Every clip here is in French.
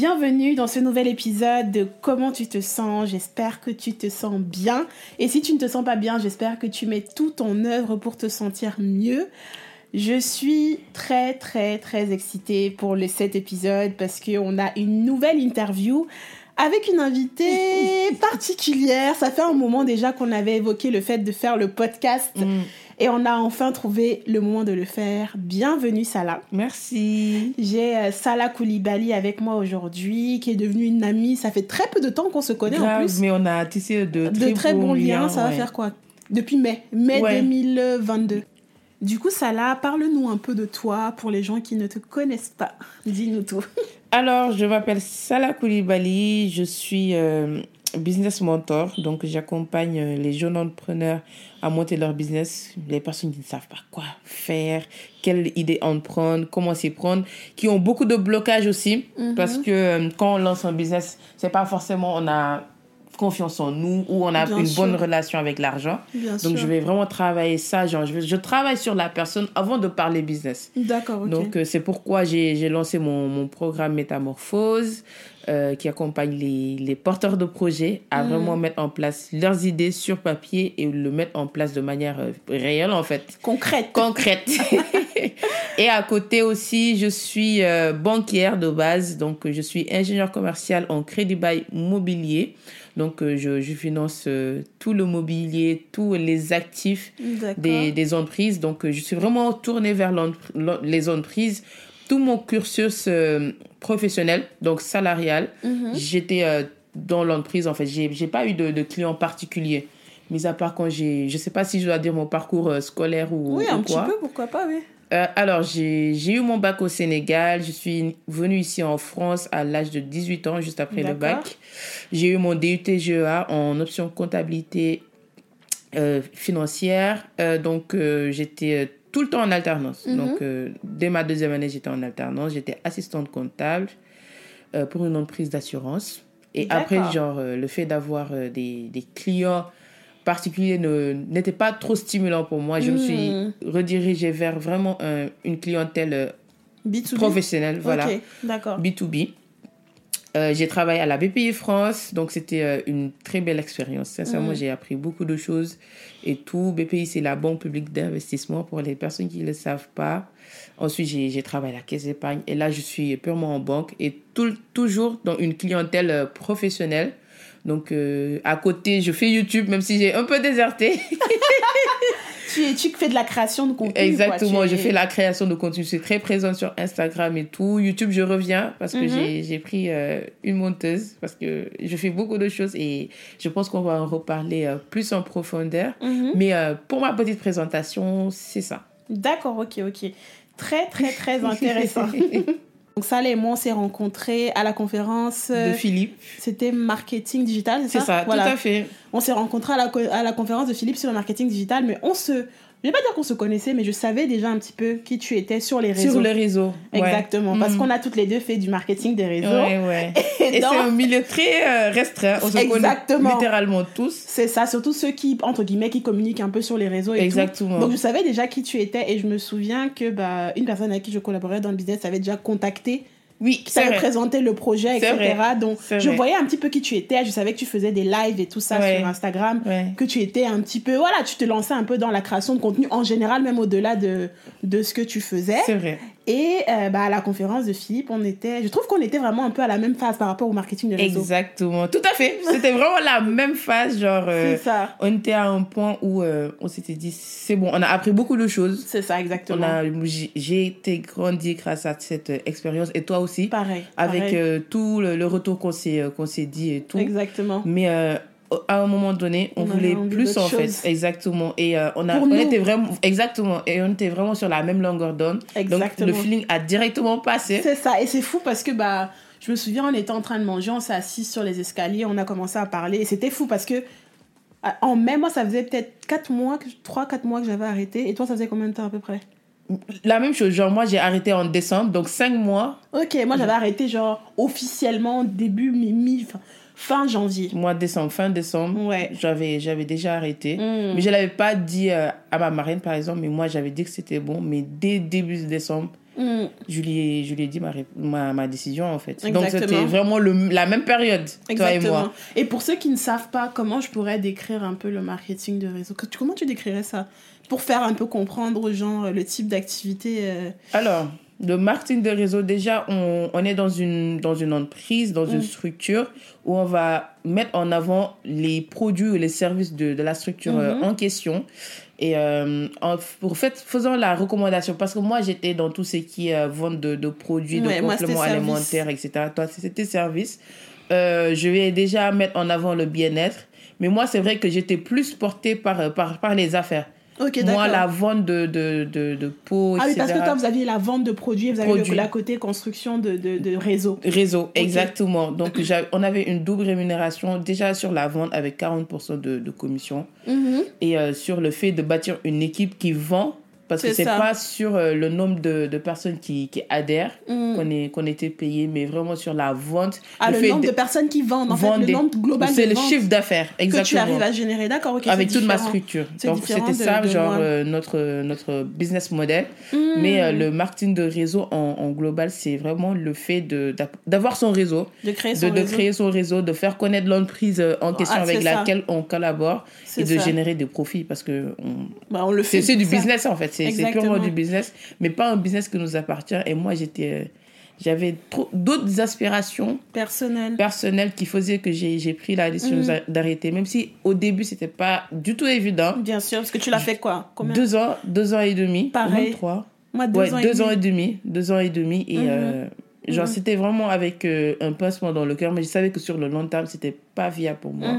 Bienvenue dans ce nouvel épisode de Comment tu te sens? J'espère que tu te sens bien. Et si tu ne te sens pas bien, j'espère que tu mets tout en œuvre pour te sentir mieux. Je suis très très très excitée pour le, cet épisode parce qu'on a une nouvelle interview avec une invitée particulière. Ça fait un moment déjà qu'on avait évoqué le fait de faire le podcast. Mm. Et on a enfin trouvé le moment de le faire. Bienvenue Salah. Merci. J'ai euh, Salah Koulibaly avec moi aujourd'hui, qui est devenue une amie. Ça fait très peu de temps qu'on se connaît en plus. Mais on a tissé de très, de très bons, liens. Ça va faire quoi? Depuis mai, mai 2022. Du coup, Salah, parle-nous un peu de toi pour les gens qui ne te connaissent pas. Dis-nous tout. Alors, je m'appelle Salah Koulibaly, je suis euh, business mentor, donc j'accompagne euh, les jeunes entrepreneurs à monter leur business, les personnes qui ne savent pas quoi faire, quelle idée en prendre, comment s'y prendre, qui ont beaucoup de blocages aussi, mhm. parce que euh, quand on lance un business, c'est pas forcément on a confiance en nous ou on a une bonne relation avec l'argent. Donc je vais vraiment travailler ça, genre je, je, travaille sur la personne avant de parler business. D'accord. Donc euh, c'est pourquoi j'ai lancé mon, mon programme Métamorphose. Euh, qui accompagne les, les, porteurs de projets à mm. vraiment mettre en place leurs idées sur papier et le mettre en place de manière euh, réelle en fait. Concrète. Concrète. et à côté aussi, je suis euh, banquière de base, donc je suis ingénieur commercial en crédit bail mobilier. Donc je, je finance tout le mobilier, tous les actifs des, des entreprises. Donc je suis vraiment tournée vers les entreprises tout mon cursus euh, professionnel, donc salarial, mhm. j'étais euh, dans l'entreprise. En fait, j'ai n'ai pas eu de, de clients particuliers. Mis à part quand j'ai. Je sais pas si je dois dire mon parcours euh, scolaire ou. Oui, un petit peu, pourquoi pas, oui. Alors, j'ai eu mon bac au Sénégal. Je suis venue ici en France à l'âge de 18 ans, juste après le bac. J'ai eu mon DUT GEA en option comptabilité financière. donc, j'étais tout le temps en alternance. Mhm. Donc, euh, dès ma deuxième année, j'étais en alternance. J'étais assistante comptable euh, pour une entreprise d'assurance. Et après, genre, euh, le fait d'avoir des, des, clients particuliers n'était pas trop stimulant pour moi. Je me suis mhm. redirigée vers vraiment une clientèle professionnelle. Voilà. D'accord. B2B. Euh, j'ai travaillé à la BPI France, donc c'était euh, une très belle expérience. Sincèrement, mm. j'ai appris beaucoup de choses et tout. BPI, c'est la banque publique d'investissement pour les personnes qui ne le savent pas. Ensuite, j'ai travaillé à la caisse d'épargne et là, je suis purement en banque et tout, toujours dans une clientèle euh, professionnelle. Donc, à côté, je fais YouTube, même si j'ai un peu déserté. tu, tu fais de la création de contenu. Exactement, je fais la création de contenu. Je suis très présente sur Instagram et tout. YouTube, je reviens parce que mhm. j'ai pris euh, une monteuse parce que je fais beaucoup de choses et je pense qu'on va en reparler euh, plus en profondeur. Mhm. Mais euh, pour ma petite présentation, c'est ça. D'accord, ok, ok. Très, très, très intéressant. Donc ça, et moi, on s'est rencontrés à la conférence... De Philippe. C'était marketing digital, c'est ça C'est ça, tout à fait. On s'est rencontrés à la, à la conférence de Philippe sur le marketing digital, mais on se je vais pas dire qu'on se connaissait, mais je savais déjà un petit peu qui tu étais sur les réseaux. Sur les réseaux. Exactement. Parce mm. qu'on a toutes les deux fait du marketing des réseaux. Ouais, ouais. Et, c'est un milieu très euh, restreint. On se Exactement. connaît littéralement tous. C'est ça, surtout ceux qui, entre guillemets, qui communiquent un peu sur les réseaux. Et Exactement. Donc je savais déjà qui tu étais et je me souviens que bah, une personne avec qui je collaborais dans le business avait déjà contacté oui, qui savait présenter le projet, etc. Donc, je voyais un petit peu qui tu étais. Je savais que tu faisais des lives et tout ça sur Instagram. Que tu étais un petit peu, voilà, tu te lançais un peu dans la création de contenu en général, même au-delà de, de ce que tu faisais. C'est vrai. Et euh, bah, à la conférence de Philippe, on était, je trouve qu'on était vraiment un peu à la même phase par rapport au marketing de réseau. Exactement, tout à fait. C'était vraiment la même phase, genre. euh, C'est ça. on était à un point où euh, on s'était dit c'est bon, on a appris beaucoup de choses. C'est ça, exactement. j'ai été grandi grâce à cette expérience et toi aussi, Pareil. avec pareil. tout le, le retour qu'on s'est qu'on s'est dit et tout. Exactement. Mais euh, à un moment donné, on, voulait plus en fait. chose. Exactement. Et euh, on, a, on était vraiment exactement et on était vraiment sur la même longueur d'onde. Donc le feeling a directement passé. C'est ça, et c'est fou parce que bah, je me souviens, on était en train de manger, on s'est assis sur les escaliers, on a commencé à parler, et c'était fou parce que euh, en mai, moi, ça faisait peut-être 4 mois, 3-4 mois que j'avais arrêté, et toi, ça faisait combien de temps à peu près? La même chose, genre moi j'ai arrêté en décembre, donc cinq mois, Ok, moi j'avais arrêté genre officiellement début, mi, mi- fin, janvier. mois de décembre, fin décembre, Ouais. j'avais j'avais déjà arrêté. Mm. Mais je l'avais pas dit euh, à ma marraine par exemple, mais moi j'avais dit que c'était bon, mais dès début décembre, Mm. je lui ai, je lui ai dit ma, ma, ma décision en fait. Donc Exactement. c'était vraiment le, la même période, toi et Exactement. moi. Et pour ceux qui ne savent pas comment je pourrais décrire un peu le marketing de réseau, comment tu décrirais ça? Pour faire un peu comprendre aux gens euh, le type d'activité. euh, Alors, le marketing de réseau, déjà, on, on est dans une, dans une entreprise, dans une Mm. structure où on va mettre en avant les produits ou les services de, de la structure euh, Mhm. en question. Et euh, en, pour fait, faisant la recommandation, parce que moi, j'étais dans tout ce qui est euh, vente de, de produits, Ouais, de compléments alimentaires, etc. Toi, c'était service. Euh, je vais déjà mettre en avant le bien-être. Mais moi, c'est vrai que j'étais plus portée par, par, par les affaires. Moi, la vente de, de, de, de peau, Ah oui, parce que toi, vous aviez la vente de produits, vous le, la côté construction de, de, de réseau. Réseau, exactement. Donc, on avait une double rémunération déjà sur la vente avec 40% de, de commission. Et euh, sur le fait de bâtir une équipe qui vend parce que C'est pas sur euh, le nombre de, de personnes qui, qui adhèrent Mhm. qu'on qu'on était payé, mais vraiment sur la vente. Ah, le, fait nombre de de personnes qui vendent, en fait, le nombre global C'est le chiffre d'affaires, que tu exactement. arrives à générer. D'accord, ok. avec toute ma structure. Donc c'était ça, de genre euh, notre, notre business model. Mhm. Mais euh, le marketing de réseau en, en global, c'est vraiment le fait d'avoir son réseau, de créer son de réseau. créer son réseau, de faire connaître l'entreprise en question Ah, avec c'est ça. laquelle on collabore et de générer des profits parce que on- Bah, on le fait. c'est du business en fait, c'est purement du business, mais pas un business qui nous appartient. Et moi, j'étais, euh, j'avais d'autres aspirations Personnel. personnelles qui faisaient que j'ai pris la décision Mhm. d'arrêter, même si au début, c'était pas du tout évident. Bien sûr, parce que tu l'as fait quoi? Combien? Deux ans, deux ans et demi, Pareil. trois. Moi, deux ouais, ans et deux demi. ans et demi, deux ans et demi, et Mhm. euh, genre Mhm. c'était vraiment avec euh, un pincement dans le cœur, mais je savais que sur le long terme, c'était pas viable pour moi,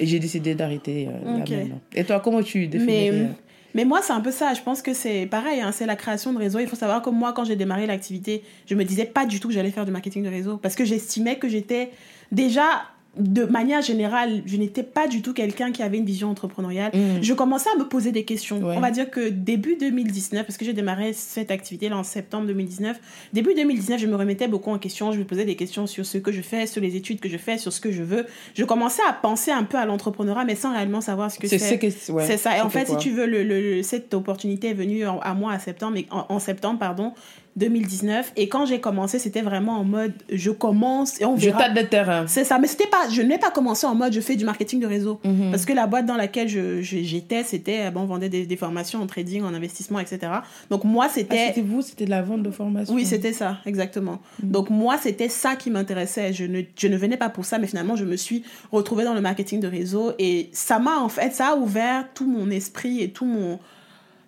et j'ai décidé d'arrêter euh, là maintenant. Et toi, comment tu Mais, définirais? euh, mais moi, c'est un peu ça. Je pense que c'est pareil. hein, c'est la création de réseau. Il faut savoir que moi, quand j'ai démarré l'activité, je me disais pas du tout que j'allais faire du marketing de réseau. Parce que j'estimais que j'étais déjà, de manière générale, je n'étais pas du tout quelqu'un qui avait une vision entrepreneuriale. Mhm. Je commençais à me poser des questions. Ouais. On va dire que début 2019, parce que j'ai démarré cette activité-là en septembre 2019, début 2019, je me remettais beaucoup en question. Je me posais des questions sur ce que je fais, sur les études que je fais, sur ce que je veux. Je commençais à penser un peu à l'entrepreneuriat, mais sans réellement savoir ce que C'est c'est. ouais, C'est ça. Et en fait, si tu veux, le, le- cette opportunité est venue en- à moi à septembre, en, en septembre, pardon, 2019. Et quand j'ai commencé, c'était vraiment en mode, je commence et on Je verra. tâte le terrain. C'est ça. Mais c'était pas, je n'ai pas commencé en mode, je fais du marketing de réseau. Mhm. Parce que la boîte dans laquelle je- je- j'étais, c'était, bon, on vendait des, des formations en trading, en investissement, etc. Donc moi, Ah, c'était... c'était vous, c'était de la vente de formation. Oui, c'était ça, exactement. Mhm. Donc moi, c'était ça qui m'intéressait. Je ne, je ne venais pas pour ça, mais finalement, je me suis retrouvée dans le marketing de réseau et ça m'a en fait, ça a ouvert tout mon esprit et tout mon...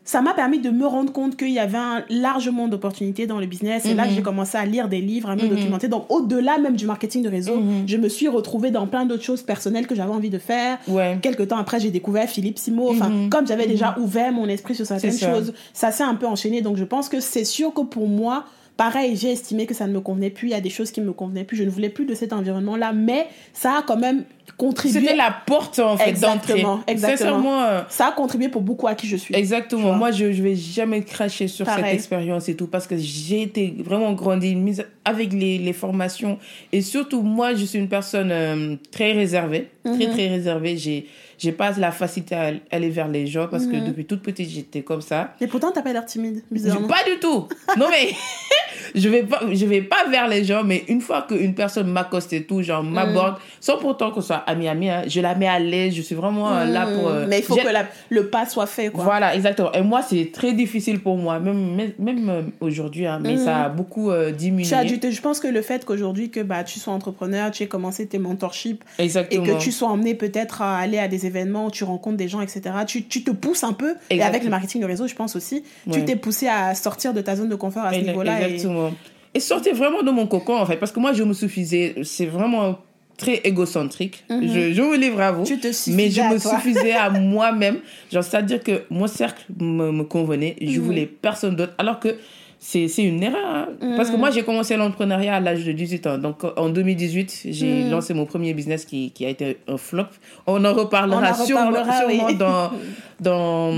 Ça m'a permis de me rendre compte qu'il y avait un large monde d'opportunités dans le business. C'est là Mhm. j'ai commencé à lire des livres, à me Mhm. documenter. Donc au-delà même du marketing de réseau, Mhm. je me suis retrouvée dans plein d'autres choses personnelles que j'avais envie de faire. Ouais. Quelques temps après, j'ai découvert Philippe Simo. Enfin, comme j'avais déjà ouvert mon esprit sur certaines choses, ça s'est un peu enchaîné. Donc, je pense que c'est sûr que pour moi, pareil, j'ai estimé que ça ne me convenait plus. Il y a des choses qui ne me convenaient plus. Je ne voulais plus de cet environnement-là. Mais ça a quand même contribué. C'était la porte en fait d'entrée. Exactement, euh, Ça a contribué pour beaucoup à qui je suis. Exactement. Moi, je je vais jamais cracher sur cette expérience et tout parce que j'ai été vraiment grandi mise avec les, les formations. Et surtout, moi, je suis une personne euh, très réservée. Très, Mhm. très réservée. J'ai j'ai pas la facilité à aller vers les gens parce que Mhm. depuis toute petite, j'étais comme ça. Et pourtant, t'as pas l'air timide, bizarrement. Pas du tout. Non, mais je vais pas, je vais pas vers les gens, mais une fois qu'une personne m'accoste et tout, genre m'aborde, sans pourtant qu'on soit ami ami, hein, je la mets à l'aise. Je suis vraiment euh, là pour. euh, Mais il faut que la- le pas soit fait, quoi. Voilà, exactement. Et moi, c'est très difficile pour moi, même, même, même, euh, aujourd'hui, hein, mais ça a beaucoup euh, diminué. Je pense que le fait qu'aujourd'hui que bah, tu sois entrepreneur, tu aies commencé tes mentorships et Exactement. que tu sois emmené peut-être à aller à des événements où tu rencontres des gens, etc., tu, tu te pousses un peu. Et avec le marketing de réseau, je pense aussi, tu t'es poussé à sortir de ta zone de confort à ce niveau-là. et- Et... sortir vraiment de mon cocon, en fait, parce que moi, je me suffisais, c'est vraiment très égocentrique. je, je me livre à vous. Mhm. Tu te suffisais mais je me toi. suffisais à moi-même. Genre, c'est-à-dire que mon cercle me, me convenait. Je Mhm. voulais personne d'autre. Alors que c'est une erreur. hein. Parce Mhm. que moi, j'ai commencé l'entrepreneuriat à l'âge de 18 ans. Donc, en 2018, j'ai Mhm. lancé mon premier business qui, qui a été un flop. On en reparlera, On en sûrement, oui. sûrement dans, dans,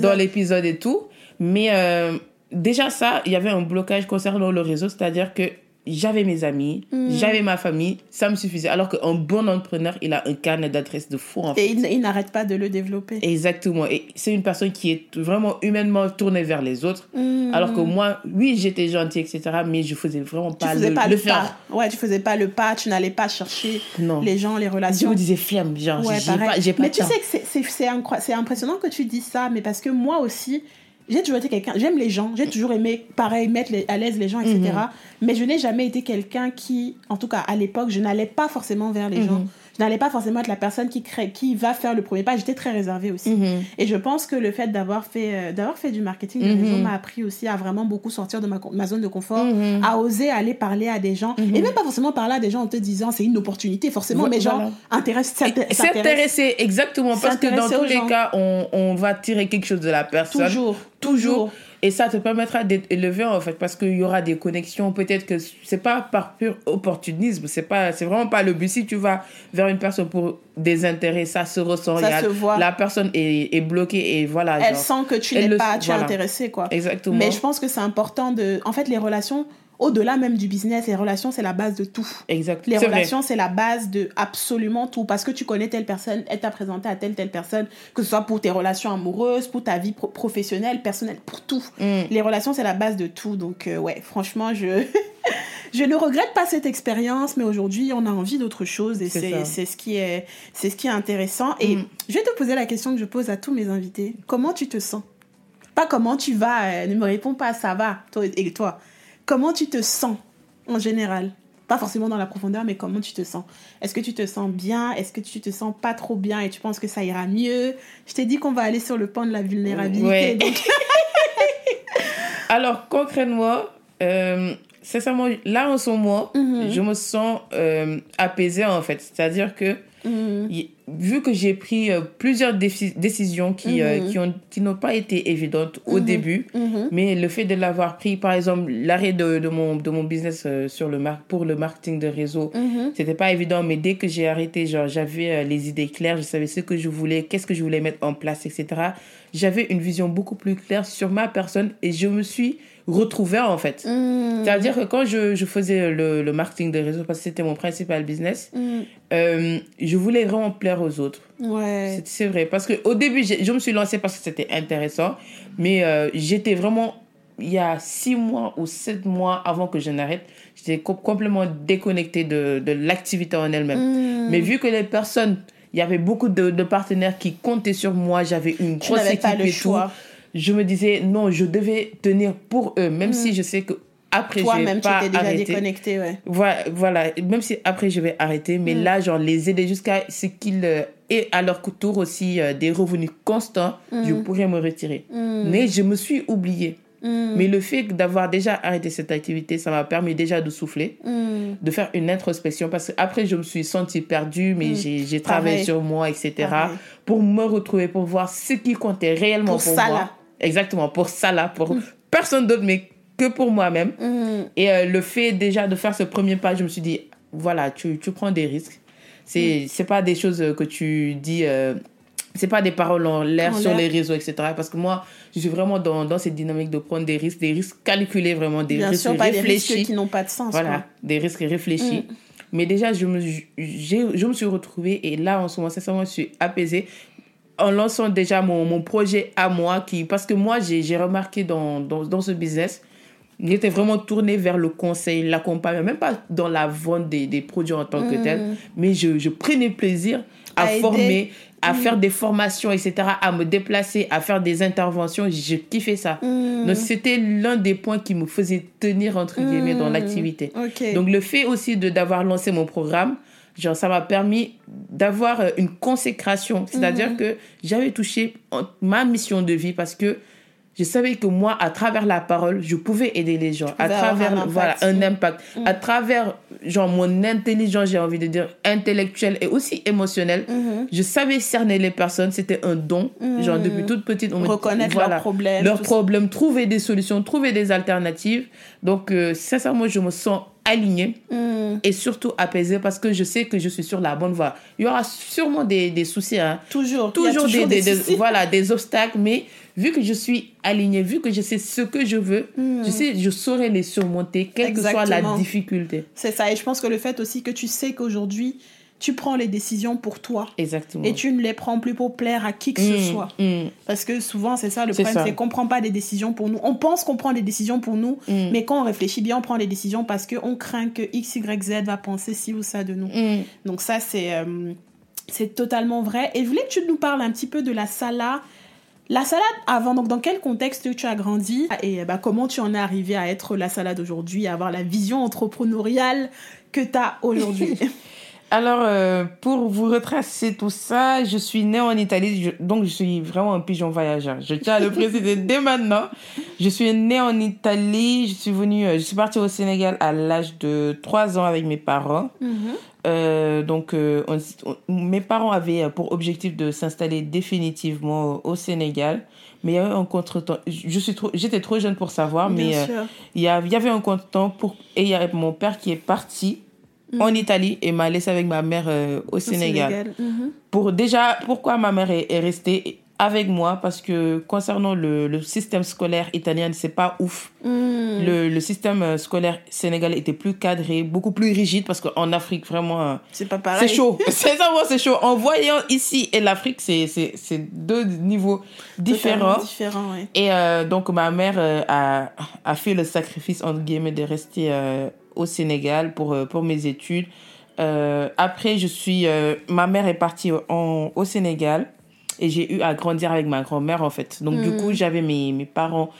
dans l'épisode et tout. Mais euh, déjà, ça, il y avait un blocage concernant le réseau, c'est-à-dire que j'avais mes amis, Mm. j'avais ma famille, ça me suffisait. Alors qu'un bon entrepreneur, il a un carnet d'adresses de fou, en fait. Et il, il n'arrête pas de le développer. Exactement. Et c'est une personne qui est vraiment humainement tournée vers les autres. Mm. Alors que moi, oui, j'étais gentil, etc. Mais je faisais vraiment tu pas faisais le, pas le le, faire. pas. Ouais, tu faisais pas le pas, tu n'allais pas chercher Non. les gens, les Je relations. me disais flemme, genre, Ouais, j'ai pas, pas mais tu sais que c'est impressionnant que tu dis ça, mais parce que moi aussi, j'ai toujours été quelqu'un, j'aime les gens, j'ai toujours aimé, pareil, mettre les- à l'aise les gens, etc. Mhm. Mais je n'ai jamais été quelqu'un qui, en tout cas à l'époque, je n'allais pas forcément vers les Mhm. gens. N'allais pas forcément être la personne qui, crée, qui va faire le premier pas. J'étais très réservée aussi. Mhm. Et je pense que le fait d'avoir fait, euh, d'avoir fait du marketing de Mhm. réseau m'a appris aussi à vraiment beaucoup sortir de ma, ma zone de confort, Mhm. à oser aller parler à des gens. Et même pas forcément parler à des gens en te disant c'est une opportunité, forcément, mais genre voilà. intéresse, s'inté- s'intéresse S'intéresser, exactement. Parce que dans tous les gens. cas, on, on va tirer quelque chose de la personne. toujours, Toujours. Et ça te permettra d'être élevé, en fait, parce qu'il y aura des connexions. Peut-être que c'est pas par pur opportunisme. C'est pas, c'est vraiment pas le but. Si tu vas vers une personne pour des intérêts, ça se ressent. Ça a- se voit. La personne est, est bloquée et voilà. Elle genre. sent que tu n'es pas, tu es intéressé quoi. Exactement. Mais je pense que c'est important de, en fait, les relations, au-delà même du business, les relations c'est la base de tout. Exact. Les relations, c'est la base de absolument tout. Parce que tu connais telle personne, elle t'a présenté à telle, telle personne, que ce soit pour tes relations amoureuses, pour ta vie pro- professionnelle, personnelle, pour tout. Mm. Les relations, c'est la base de tout. Donc, euh, ouais, franchement, je... je ne regrette pas cette expérience, mais aujourd'hui, on a envie d'autre chose et C'est c'est ça. c'est ce, qui est- c'est ce qui est intéressant. Et Mm. je vais te poser la question que je pose à tous mes invités. Comment tu te sens? Pas comment tu vas, euh, ne me réponds pas, ça va, toi et toi? Comment tu te sens en général? Pas forcément dans la profondeur, mais comment tu te sens? Est-ce que tu te sens bien? Est-ce que tu te sens pas trop bien? Et tu penses que ça ira mieux? Je t'ai dit qu'on va aller sur le pan de la vulnérabilité. Ouais. donc- Alors, concrètement, euh, sincèrement, là en ce moment, Mhm. je me sens euh, apaisée en fait. C'est-à-dire que Mhm. y- vu que j'ai pris euh, plusieurs défi- décisions qui, euh, Mhm. qui ont qui n'ont pas été évidentes au début, mais le fait de l'avoir pris, par exemple, l'arrêt de, de, mon, de mon business sur le mar pour le marketing de réseau, c'était pas évident, mais dès que j'ai arrêté, genre, j'avais les idées claires, je savais ce que je voulais, qu'est-ce que je voulais mettre en place, etc. J'avais une vision beaucoup plus claire sur ma personne et je me suis retrouvée en fait. Mhm. C'est-à-dire que quand je, je faisais le, le marketing de réseau, parce que c'était mon principal business, Mhm. euh, je voulais vraiment plaire aux autres. Ouais. C'est- vrai. Parce qu'au début, je me suis lancée parce que c'était intéressant. Mais euh, j'étais vraiment, il y a six mois ou sept mois avant que je n'arrête, j'étais co- complètement déconnectée de, de l'activité en elle-même. Mhm. Mais vu que les personnes, il y avait beaucoup de, de partenaires qui comptaient sur moi, j'avais une tu grosse équipe pas le et choix. tout, je me disais, non, je devais tenir pour eux, même si je sais que après je vais Toi-même, tu étais déjà déconnecté, ouais. Voilà, voilà, même si après je vais arrêter, mais Mm. là, genre, les aider jusqu'à ce qu'ils euh, aient à leur tour aussi euh, des revenus constants, je Mm. pourrais me retirer. Mais je me suis oubliée. Mais le fait d'avoir déjà arrêté cette activité, ça m'a permis déjà de souffler, de faire une introspection, parce que après je me suis sentie perdue, mais j'ai travaillé sur moi, etc., Pareil. pour me retrouver, pour voir ce qui comptait réellement Pour pour, ça, moi. là. Exactement, pour ça là, pour personne d'autre, mais que pour moi-même. Mhm. Et euh, le fait déjà de faire ce premier pas, je me suis dit, voilà, tu, tu prends des risques. C'est c'est pas des choses que tu dis, euh, c'est pas des paroles en l'air sur les réseaux, etc. Parce que moi, je suis vraiment dans, dans cette dynamique de prendre des risques, des risques calculés, vraiment, des Bien risques sûr, pas des réfléchis. risques qui n'ont pas de sens. Voilà, quoi. des risques réfléchis. Mm. Mais déjà, je me, je me suis retrouvée et là, en ce moment, sincèrement, je suis apaisée en lançant déjà mon, mon projet à moi. Qui, parce que moi, j'ai remarqué dans, dans, dans ce business, J'étais vraiment tournée vers le conseil, l'accompagnement, même pas dans la vente des, des produits en tant que tel, mais je, je prenais plaisir à, former, à faire des formations, etc., à me déplacer, à faire des interventions. Je kiffais ça. Donc, c'était l'un des points qui me faisait tenir, entre guillemets, dans l'activité. Donc, le fait aussi de d'avoir lancé mon programme, genre, ça m'a permis d'avoir euh, une consécration. C'est-à-dire que j'avais touché ma mission de vie parce que je savais que moi, à travers la parole, je pouvais aider les gens. À travers, un impact. voilà, un impact. À travers, genre, mon intelligence, j'ai envie de dire, intellectuelle et aussi émotionnelle, Mhm. je savais cerner les personnes. C'était un don. Genre, depuis toute petite, on me- Reconnaître leurs problèmes, Leurs problèmes, trouver des solutions, trouver des alternatives. Donc, euh, sincèrement, je me sens alignée Mm. et surtout apaisée parce que je sais que je suis sur la bonne voie. Il y aura sûrement des, des soucis, hein. Toujours. Toujours, toujours des, des des- soucis. voilà, des obstacles, mais vu que je suis alignée, vu que je sais ce que je veux, je sais, je saurai les surmonter, quelle que soit la difficulté. C'est ça. Et je pense que le fait aussi que tu sais qu'aujourd'hui, tu prends les décisions pour toi. Exactement. Et tu ne les prends plus pour plaire à qui que ce Mm, soit. mm. Parce que souvent, c'est ça le problème, c'est qu'on prend pas des décisions pour nous. On pense qu'on prend des décisions pour nous, Mm. mais quand on réfléchit bien, on prend des décisions parce qu'on craint que X, Y, Z va penser ci ou ça de nous. Donc ça, c'est euh, c'est totalement vrai. Et je voulais que tu nous parles un petit peu de la salade. La salade avant, donc dans quel contexte tu as grandi? Et bah, comment tu en es arrivé à être la salade aujourd'hui, à avoir la vision entrepreneuriale que tu as aujourd'hui? Alors, euh, pour vous retracer tout ça, je suis née en Italie, je- donc je suis vraiment un pigeon voyageur. Je tiens à le préciser dès maintenant. Je suis née en Italie, je suis venue, euh, je suis partie au Sénégal à l'âge de 3 ans avec mes parents. Euh, donc, euh, on- on- mes parents avaient pour objectif de s'installer définitivement au, au Sénégal. Mais il y a eu un contretemps. Je suis trop, j'étais trop jeune pour savoir, mais Bien euh, sûr. il y, a- il y avait un contretemps pour, et il y a mon père qui est parti en Italie et m'a laissé avec ma mère euh, au, Au Sénégal. Mhm. Pour déjà, pourquoi ma mère est, est restée avec moi? Parce que concernant le, le système scolaire italien, c'est pas ouf. Mm. Le, le système euh, scolaire sénégalais était plus cadré, beaucoup plus rigide parce qu'en Afrique, vraiment, euh, C'est pas pareil. c'est chaud. C'est ça, c'est chaud. En voyant ici et l'Afrique, c'est c'est- c'est deux niveaux différents. Totalement différent, ouais. Et euh, donc, ma mère euh, a, a fait le sacrifice, entre guillemets, de rester euh, au Sénégal pour, euh, pour mes études. Euh, après, je suis... euh, ma mère est partie en, au Sénégal et j'ai eu à grandir avec ma grand-mère, en fait. Donc, du coup, j'avais mes, mes parents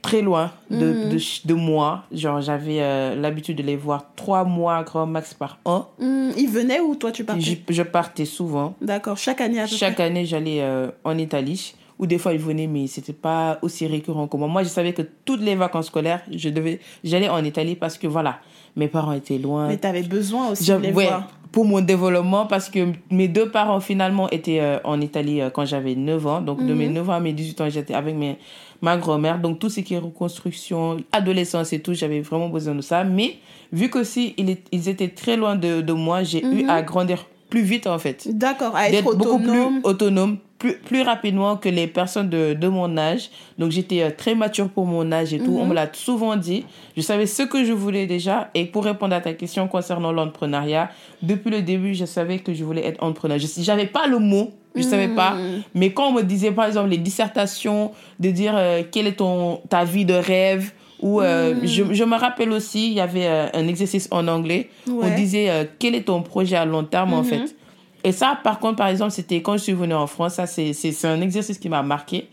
très loin de, de, ch- de moi. Genre, j'avais euh, l'habitude de les voir trois mois, grand max, par an. Mm, il venait ou toi tu partais? Je, je partais souvent. D'accord, chaque année à peu Chaque près. année, j'allais en Italie. Ou des fois, ils venaient, mais c'était pas aussi récurrent que moi. Moi, je savais que toutes les vacances scolaires, je devais, j'allais en Italie parce que voilà, mes parents étaient loin. Mais t'avais besoin aussi de J'avais- les ouais, voir. pour mon développement, parce que mes deux parents finalement étaient euh, en Italie euh, quand j'avais 9 ans. Donc, de Mhm. mes 9 ans à mes 18 ans, j'étais avec mes, ma grand-mère. Donc, tout ce qui est reconstruction, adolescence et tout, j'avais vraiment besoin de ça. Mais vu qu'aussi, ils, ils étaient très loin de, de moi, j'ai eu Mhm. à grandir plus vite en fait D'accord, à être d'être beaucoup autonome. plus autonome, plus, plus rapidement que les personnes de, de mon âge. Donc j'étais euh, très mature pour mon âge et tout. Mhm. On me l'a souvent dit. Je savais ce que je voulais déjà. Et pour répondre à ta question concernant l'entrepreneuriat, depuis le début, je savais que je voulais être entrepreneur. Je n'avais pas le mot. Je Mhm. savais pas. Mais quand on me disait, par exemple, les dissertations, de dire euh, quelle est ton, ta vie de rêve, ou euh, Mhm. je, je me rappelle aussi, il y avait euh, un exercice en anglais. On disait euh, quel est ton projet à long terme en Mhm. fait? Et ça, par contre, par exemple, c'était quand je suis venue en France. Ça, c'est un exercice qui m'a marqué.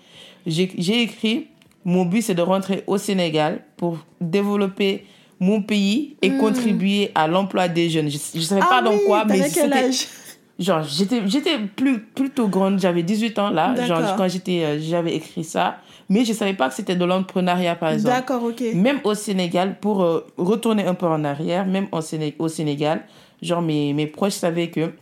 J'ai écrit mon but, c'est de rentrer au Sénégal pour développer mon pays et contribuer à l'emploi des jeunes. Je ne savais pas. Ah dans oui, quoi, mais c'était âge? Genre j'étais j'étais plus plutôt grande j'avais 18 ans là genre quand j'étais euh, j'avais écrit ça mais je savais pas que c'était de l'entrepreneuriat par exemple D'accord, ok. même au Sénégal pour euh, retourner un peu en arrière même en au Sénégal genre mes, mes proches savaient que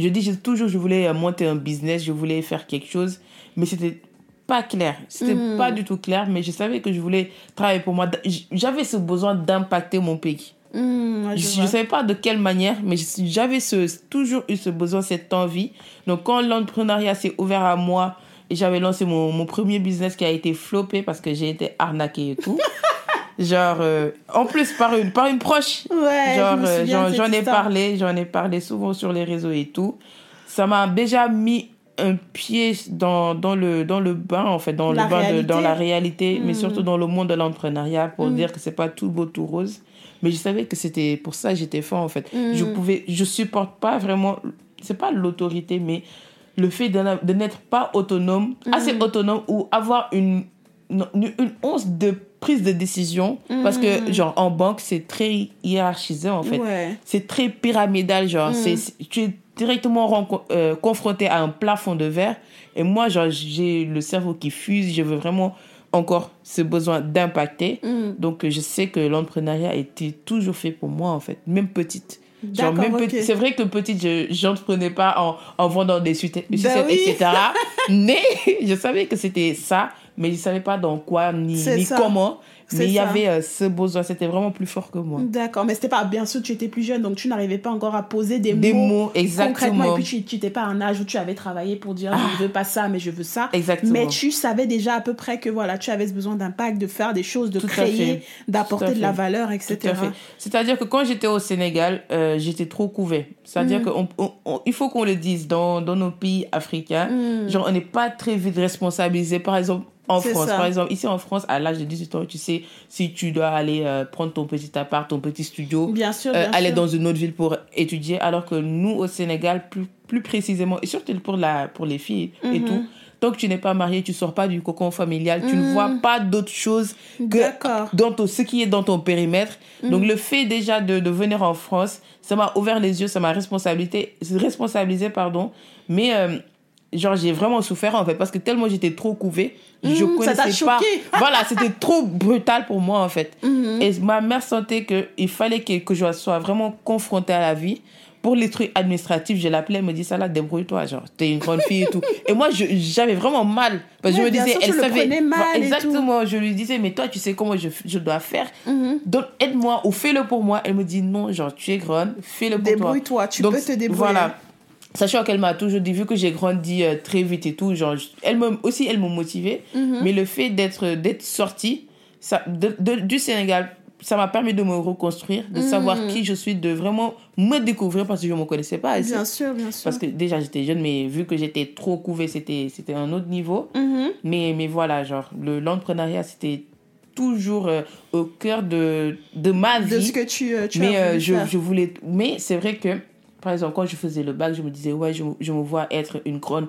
je dis toujours je voulais euh, monter un business je voulais faire quelque chose mais c'était pas clair c'était Mhm. pas du tout clair mais je savais que je voulais travailler pour moi j'avais ce besoin d'impacter mon pays ouais, je ne savais pas de quelle manière, mais j'avais ce, toujours eu ce besoin, cette envie. Donc, quand l'entrepreneuriat s'est ouvert à moi et j'avais lancé mon, mon premier business qui a été floppé parce que j'ai été arnaquée et tout. genre, euh, en plus, par une, par une proche. Ouais, genre, je euh, souviens j'en ai parlé, j'en ai parlé souvent sur les réseaux et tout. Ça m'a déjà mis un pied dans, dans, le, dans le bain, en fait, dans La le bain de, dans la réalité, mais Mm. surtout dans le monde de l'entrepreneuriat pour Mm. dire que c'est pas tout beau, tout rose. Mais je savais que c'était pour ça j'étais fort, en fait. Je pouvais, je supporte pas vraiment, c'est pas l'autorité, mais le fait de, n'être pas autonome, assez autonome ou avoir une, une, une once de prise de décision. Parce que, Mm. genre, en banque, c'est très hiérarchisé, en fait Ouais. c'est très pyramidal genre Mm. c'est c'est- tu es directement euh, confronté à un plafond de verre et moi genre j'ai le cerveau qui fuse je veux vraiment encore ce besoin d'impacter Mm. donc je sais que l'entrepreneuriat était toujours fait pour moi en fait même petite Genre, même ok. petite- c'est vrai que petite, je j'entreprenais pas en, en vendant des sucettes, Ben sucettes, oui. etc. mais je savais que c'était ça, mais je savais pas dans quoi ni, ni comment. Mais il y avait euh, ce besoin, c'était vraiment plus fort que moi. D'accord, mais c'était pas bien sûr tu étais plus jeune donc tu n'arrivais pas encore à poser des, Des mots, mots, concrètement et puis tu n'étais pas à un âge où tu avais travaillé pour dire je ne veux pas ça mais je veux ça. Exactement. Mais tu savais déjà à peu près que voilà, tu avais ce besoin d'impact, de faire des choses, de Tout créer, d'apporter de la valeur, etc. C'est-à-dire que quand j'étais au Sénégal, euh, j'étais trop couvée. C'est-à-dire Mm. qu'il faut qu'on le dise dans, dans nos pays africains. Mm. Genre, on n'est pas très vite responsabilisé. Par exemple, en France, ça. par exemple, ici en France, à l'âge de 18 ans, tu sais si tu dois aller euh, prendre ton petit appart, ton petit studio, Bien sûr, euh, aller sûr. dans une autre ville pour étudier, alors que nous, au Sénégal, plus, plus précisément, et surtout pour, la, pour les filles et Mhm. tout, tant que tu n'es pas marié, tu sors pas du cocon familial, tu ne vois pas d'autre chose que dans ton, ce qui est dans ton périmètre. Donc le fait déjà de, de venir en France, ça m'a ouvert les yeux, ça m'a responsabilisé, responsabilisé, pardon. Mais euh, genre j'ai vraiment souffert en fait parce que tellement j'étais trop couvée, je Mm, ça t'a connaissais pas. choqué. voilà, c'était trop brutal pour moi en fait. Mhm. Et ma mère sentait que il fallait que, que je sois vraiment confrontée à la vie. Pour les trucs administratifs, je l'appelais, elle me dit ça là, débrouille-toi, genre, t'es une grande fille et tout. Et moi, j'avais vraiment mal. Parce que je me disais, sûr, elle le savait. mal exactement, je lui disais, mais toi, tu sais comment je, je dois faire. Mhm. Donc, aide-moi ou fais-le pour moi. Elle me dit, non, genre, tu es grande, fais-le pour toi. Débrouille-toi, tu Donc, peux te débrouiller. Voilà. Sachant qu'elle m'a toujours dit, vu que j'ai grandi euh, très vite et tout, genre, elle me, aussi, elle m'a motivée. Mhm. Mais le fait d'être d'être sortie ça, de, de- du Sénégal, ça m'a permis de me reconstruire, de savoir Mhm. qui je suis, de vraiment me découvrir parce que je ne me connaissais pas. Bien sûr, bien sûr. Parce que déjà, j'étais jeune, mais vu que j'étais trop couvée, c'était c'était un autre niveau. Mhm. Mais, mais voilà, genre, le- l'entrepreneuriat, c'était toujours euh, au cœur de, de ma vie De ce que tu, euh, tu mais as euh, je, je voulais mais c'est vrai que par exemple quand je faisais le bac je me disais ouais je, me- je me vois être une grande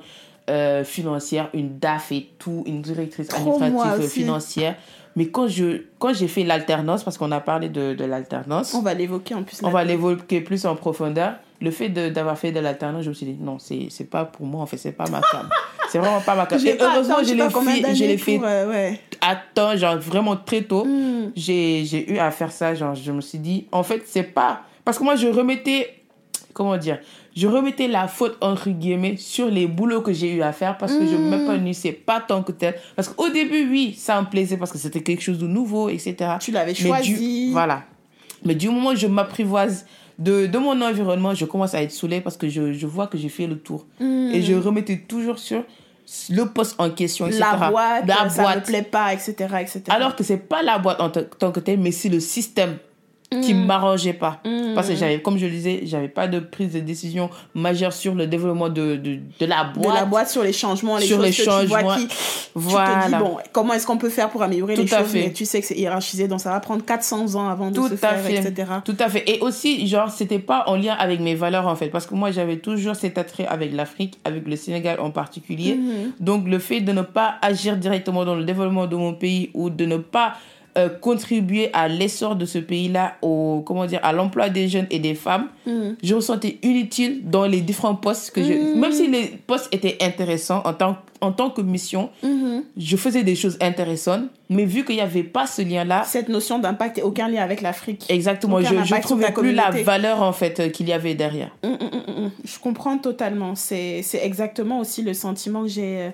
euh, financière une DAF et tout une directrice Trop, administrative euh, financière mais quand je quand j'ai fait l'alternance parce qu'on a parlé de, de l'alternance On va l'évoquer en plus. on va l'évoquer plus en profondeur le fait d'avoir fait de l'alternance je me suis dit non c'est pas pour moi en fait c'est pas ma cam c'est vraiment pas ma J'ai et heureusement attendu je l'ai fait je fait pour, euh, ouais. à temps genre vraiment très tôt Mm. j'ai j'ai eu à faire ça genre je me suis dit en fait c'est pas parce que moi je remettais comment dire je remettais la faute entre guillemets sur les boulots que j'ai eu à faire parce que je Mm. m'épanouissais pas tant que tel parce qu'au début oui ça me plaisait parce que c'était quelque chose de nouveau etc Tu l'avais choisi. du, voilà mais du moment où je m'apprivoise de, de mon environnement je commence à être saoulée parce que je, je vois que j'ai fait le tour Mm. et je remettais toujours sur le poste en question etc. la boîte, la ça boîte me plaît pas, etc. etc. alors que c'est pas la boîte en tant tant que telle, mais c'est le système qui Mm. m'arrangeait pas. Mm. Parce que j'avais, comme je le disais, j'avais pas de prise de décision majeure sur le développement de, de, de la de boîte. la boîte sur les changements, les Sur choses les que tu vois changements. qui... Voilà. Tu te dis, bon, comment est-ce qu'on peut faire pour améliorer Tout les à choses? fait. Mais tu sais que c'est hiérarchisé, donc ça va prendre 400 ans avant de Tout se à faire, fait. etc. Tout à fait. Et aussi, genre, c'était pas en lien avec mes valeurs, en fait. Parce que moi, j'avais toujours cet attrait avec l'Afrique, avec le Sénégal en particulier. Mhm. Donc, le fait de ne pas agir directement dans le développement de mon pays ou de ne pas euh, contribuer à l'essor de ce pays-là, au, comment dire, à l'emploi des jeunes et des femmes, Mhm. je me sentais inutile dans les différents postes que je... Mhm. Même si les postes étaient intéressants en tant, en tant que mission, Mhm. je faisais des choses intéressantes, mais vu qu'il n'y avait pas ce lien-là, Cette notion d'impact et aucun lien avec l'Afrique. exactement, Aucun je ne trouvais plus la valeur en fait euh, qu'il y avait derrière. Mm, mm, mm, mm. Je comprends totalement. C'est c'est exactement aussi le sentiment que j'ai euh,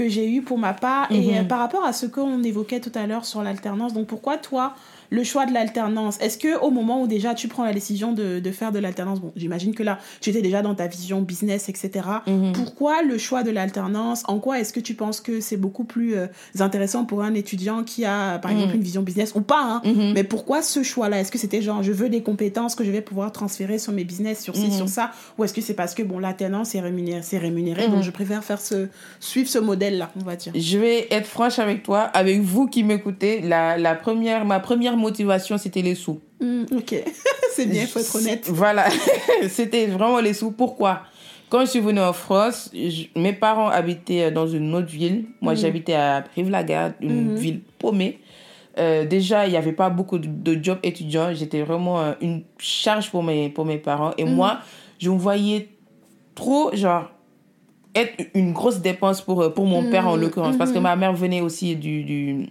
que j'ai eu pour ma part. Et Mhm. euh, par rapport à ce qu'on évoquait tout à l'heure sur l'alternance, donc pourquoi toi, le choix de l'alternance, est-ce que au moment où déjà tu prends la décision de, de faire de l'alternance, bon, j'imagine que là, tu étais déjà dans ta vision business, etc. Mhm. Pourquoi le choix de l'alternance? En quoi est-ce que tu penses que c'est beaucoup plus euh, intéressant pour un étudiant qui a, par exemple, une vision business ou pas hein, Mhm. Mais pourquoi ce choix-là? Est-ce que c'était genre, je veux des compétences que je vais pouvoir transférer sur mes business, sur ci, Mhm. sur ça? Ou est-ce que c'est parce que, bon, l'alternance est rémunéré, c'est rémunéré, Mhm. donc je préfère faire ce, suivre ce modèle-là, on va dire Je vais être franche avec toi, avec vous qui m'écoutez. La, la première, ma première motivation, c'était les sous. Hmm, Ok, c'est bien, il faut être honnête. Voilà, c'était vraiment les sous. Pourquoi? Quand je suis venue en France, je- mes parents habitaient dans une autre ville. Moi, j'habitais à Brive-la-Gaillarde, une Mhm. ville paumée. Euh, déjà, il n'y avait pas beaucoup de, de jobs étudiants. J'étais vraiment euh, une charge pour mes, pour mes parents. Et moi, je me voyais trop, genre, être une grosse dépense pour, euh, pour mon père, en Mhm, l'occurrence. Parce que ma mère venait aussi du, du,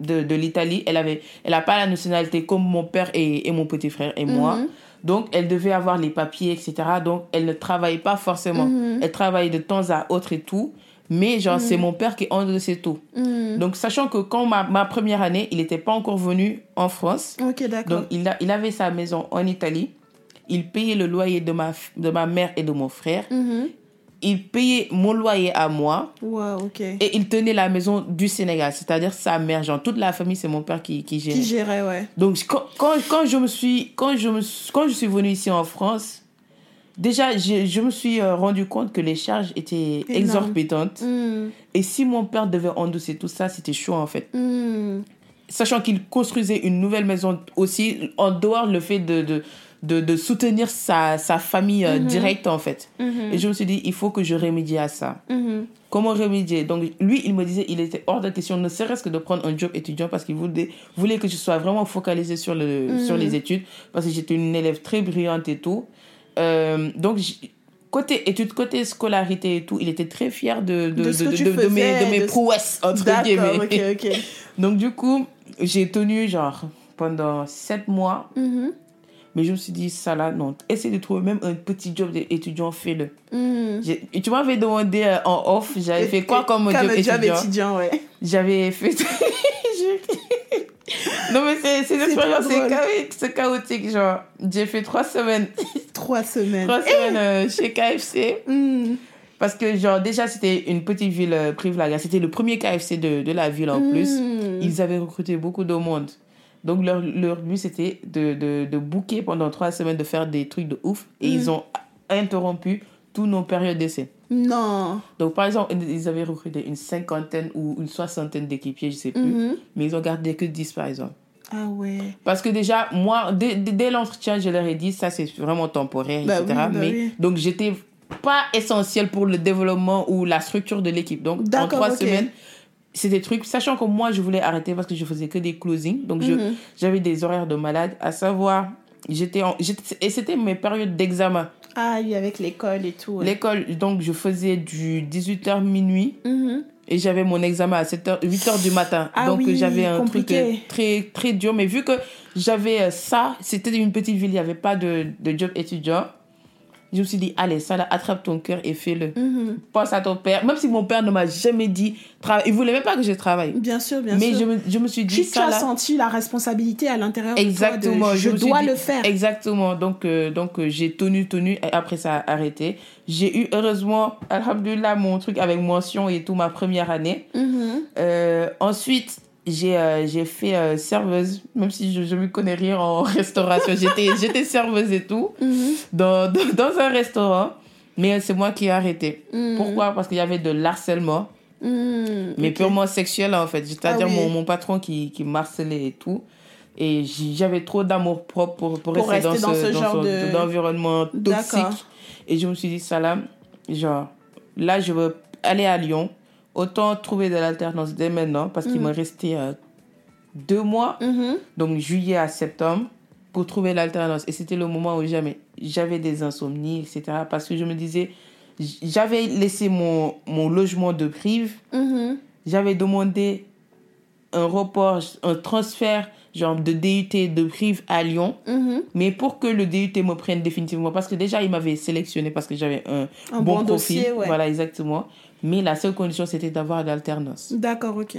de, de l'Italie. Elle avait elle a pas la nationalité comme mon père et, et mon petit frère et moi. Mhm. Donc, elle devait avoir les papiers, etc. Donc, elle ne travaillait pas forcément. Mhm. Elle travaillait de temps à autre et tout. Mais, genre, c'est mon père qui endossait tout. Hmm, Donc, sachant que quand ma, ma première année, il n'était pas encore venu en France. Ok, d'accord. Donc, il, a, il avait sa maison en Italie. Il payait le loyer de ma, de ma mère et de mon frère. Mhm. Il payait mon loyer à moi. Wow. Et il tenait la maison du Sénégal. C'est-à-dire sa mère. Genre, toute la famille, c'est mon père qui, qui gérait. Qui gérait, ouais. Donc, quand, quand, quand je me suis, quand, je me, quand je suis venue ici en France, déjà, je, je me suis euh, rendu compte que les charges étaient Énorme. exorbitantes. Hmm, Et si mon père devait endosser tout ça, c'était chaud en fait. hmm. Sachant qu'il construisait une nouvelle maison aussi, en dehors le fait de, de, de, de soutenir sa, sa famille euh, directe en fait. Mhm. Et je me suis dit, il faut que je remédie à ça. Mhm. Comment remédier? Donc, lui, il me disait, il était hors de question, ne serait-ce que de prendre un job étudiant parce qu'il voulait, voulait que je sois vraiment focalisée sur, le, sur les études parce que j'étais une élève très brillante et tout. Euh, donc, côté études, côté scolarité et tout, il était très fier de, de, mes, de mes prouesses, entre guillemets. ok, ok. Donc, du coup, j'ai tenu genre pendant sept mois. Mhm. Mais je me suis dit, ça là, non. Essaye de trouver même un petit job d'étudiant, fais-le. Mhm. Tu m'avais demandé euh, en off, j'avais fait quoi comme, job étudiant? étudiant, ouais. J'avais fait. Non, mais c'est c'est C'est chaotique. Genre, j'ai fait trois semaines, Trois semaines. trois semaines euh, chez KFC. Mhm. Parce que, genre, déjà, c'était une petite ville euh, Prive-la-Gare. C'était le premier KFC de, de la ville en plus. Mhm. Ils avaient recruté beaucoup de monde. Donc, leur, leur but, c'était de, de, de booker pendant trois semaines, de faire des trucs de ouf. Et ils ont interrompu tous nos périodes d'essai. Non. Donc, par exemple, ils avaient recruté une cinquantaine ou une soixantaine d'équipiers, je sais plus. Mhm. Mais ils ont gardé que 10, par exemple. Ah ouais. Parce que déjà, moi, dès, dès- l'entretien, je leur ai dit, ça, c'est vraiment temporaire, Bah etc. oui, bah Mais, oui. Donc, j'étais pas essentiel pour le développement ou la structure de l'équipe. Donc, en trois semaines, c'est des trucs, sachant que moi, je voulais arrêter parce que je faisais que des closings. Donc, Mhm. j'avais des horaires de malade, à savoir, j'étais en, j'étais- et c'était mes périodes d'examen. Ah oui, avec l'école et tout. ouais. L'école, donc, je faisais du 18h minuit. Mhm. Et j'avais mon examen à 7h, 8h du matin. Ah Donc oui, j'avais un compliqué. truc euh, très, très dur. Mais vu que j'avais euh, ça, c'était une petite ville, il n'y avait pas de, de job étudiant. Je me suis dit, allez, ça là, attrape ton cœur et fais-le. Mhm. Pense à ton père. Même si mon père ne m'a jamais dit, travaille. Il voulait même pas que je travaille. Bien sûr, bien Mais sûr. je me, je me suis dit, tu, tu ça as là. senti la responsabilité à l'intérieur de toi Exactement. je, dois dit- le faire. Exactement. Donc, euh, donc euh, j'ai tenu, tenu. Et après, ça a arrêté. J'ai eu, heureusement, Alhamdulillah, mon truc avec mention et tout, ma première année. Mhm. Euh, ensuite, j'ai euh, j'ai fait euh, serveuse, même si je ne connais rien en restauration. J'étais serveuse et tout, Mhm. dans, dans, dans un restaurant. Mais c'est moi qui ai arrêté. Mhm. Pourquoi? Parce qu'il y avait de l'harcèlement, Mhm. mais purement sexuel en fait. C'est-à-dire Ah oui. mon, mon patron qui, qui m'harcelait et tout. Et j'avais trop d'amour propre pour, pour, Pour rester, rester dans dans ce, dans genre de- d'environnement toxique. Et je me suis dit, Salam, genre, là, je veux aller à Lyon. Autant trouver de l'alternance dès maintenant, parce qu'il me restait euh, deux mois, Mhm. donc juillet à septembre, pour trouver l'alternance. Et c'était le moment où jamais j'avais des insomnies, etc. Parce que je me disais, j'avais laissé mon, mon logement de prive, Mhm. j'avais demandé un report, un transfert genre de DUT de prive à Lyon. Mhm. Mais pour que le DUT me prenne définitivement, parce que déjà, il m'avait sélectionné parce que j'avais un, Un bon, bon profil. dossier, ouais. Voilà, exactement. Mais la seule condition, c'était d'avoir l'alternance. D'accord, ok.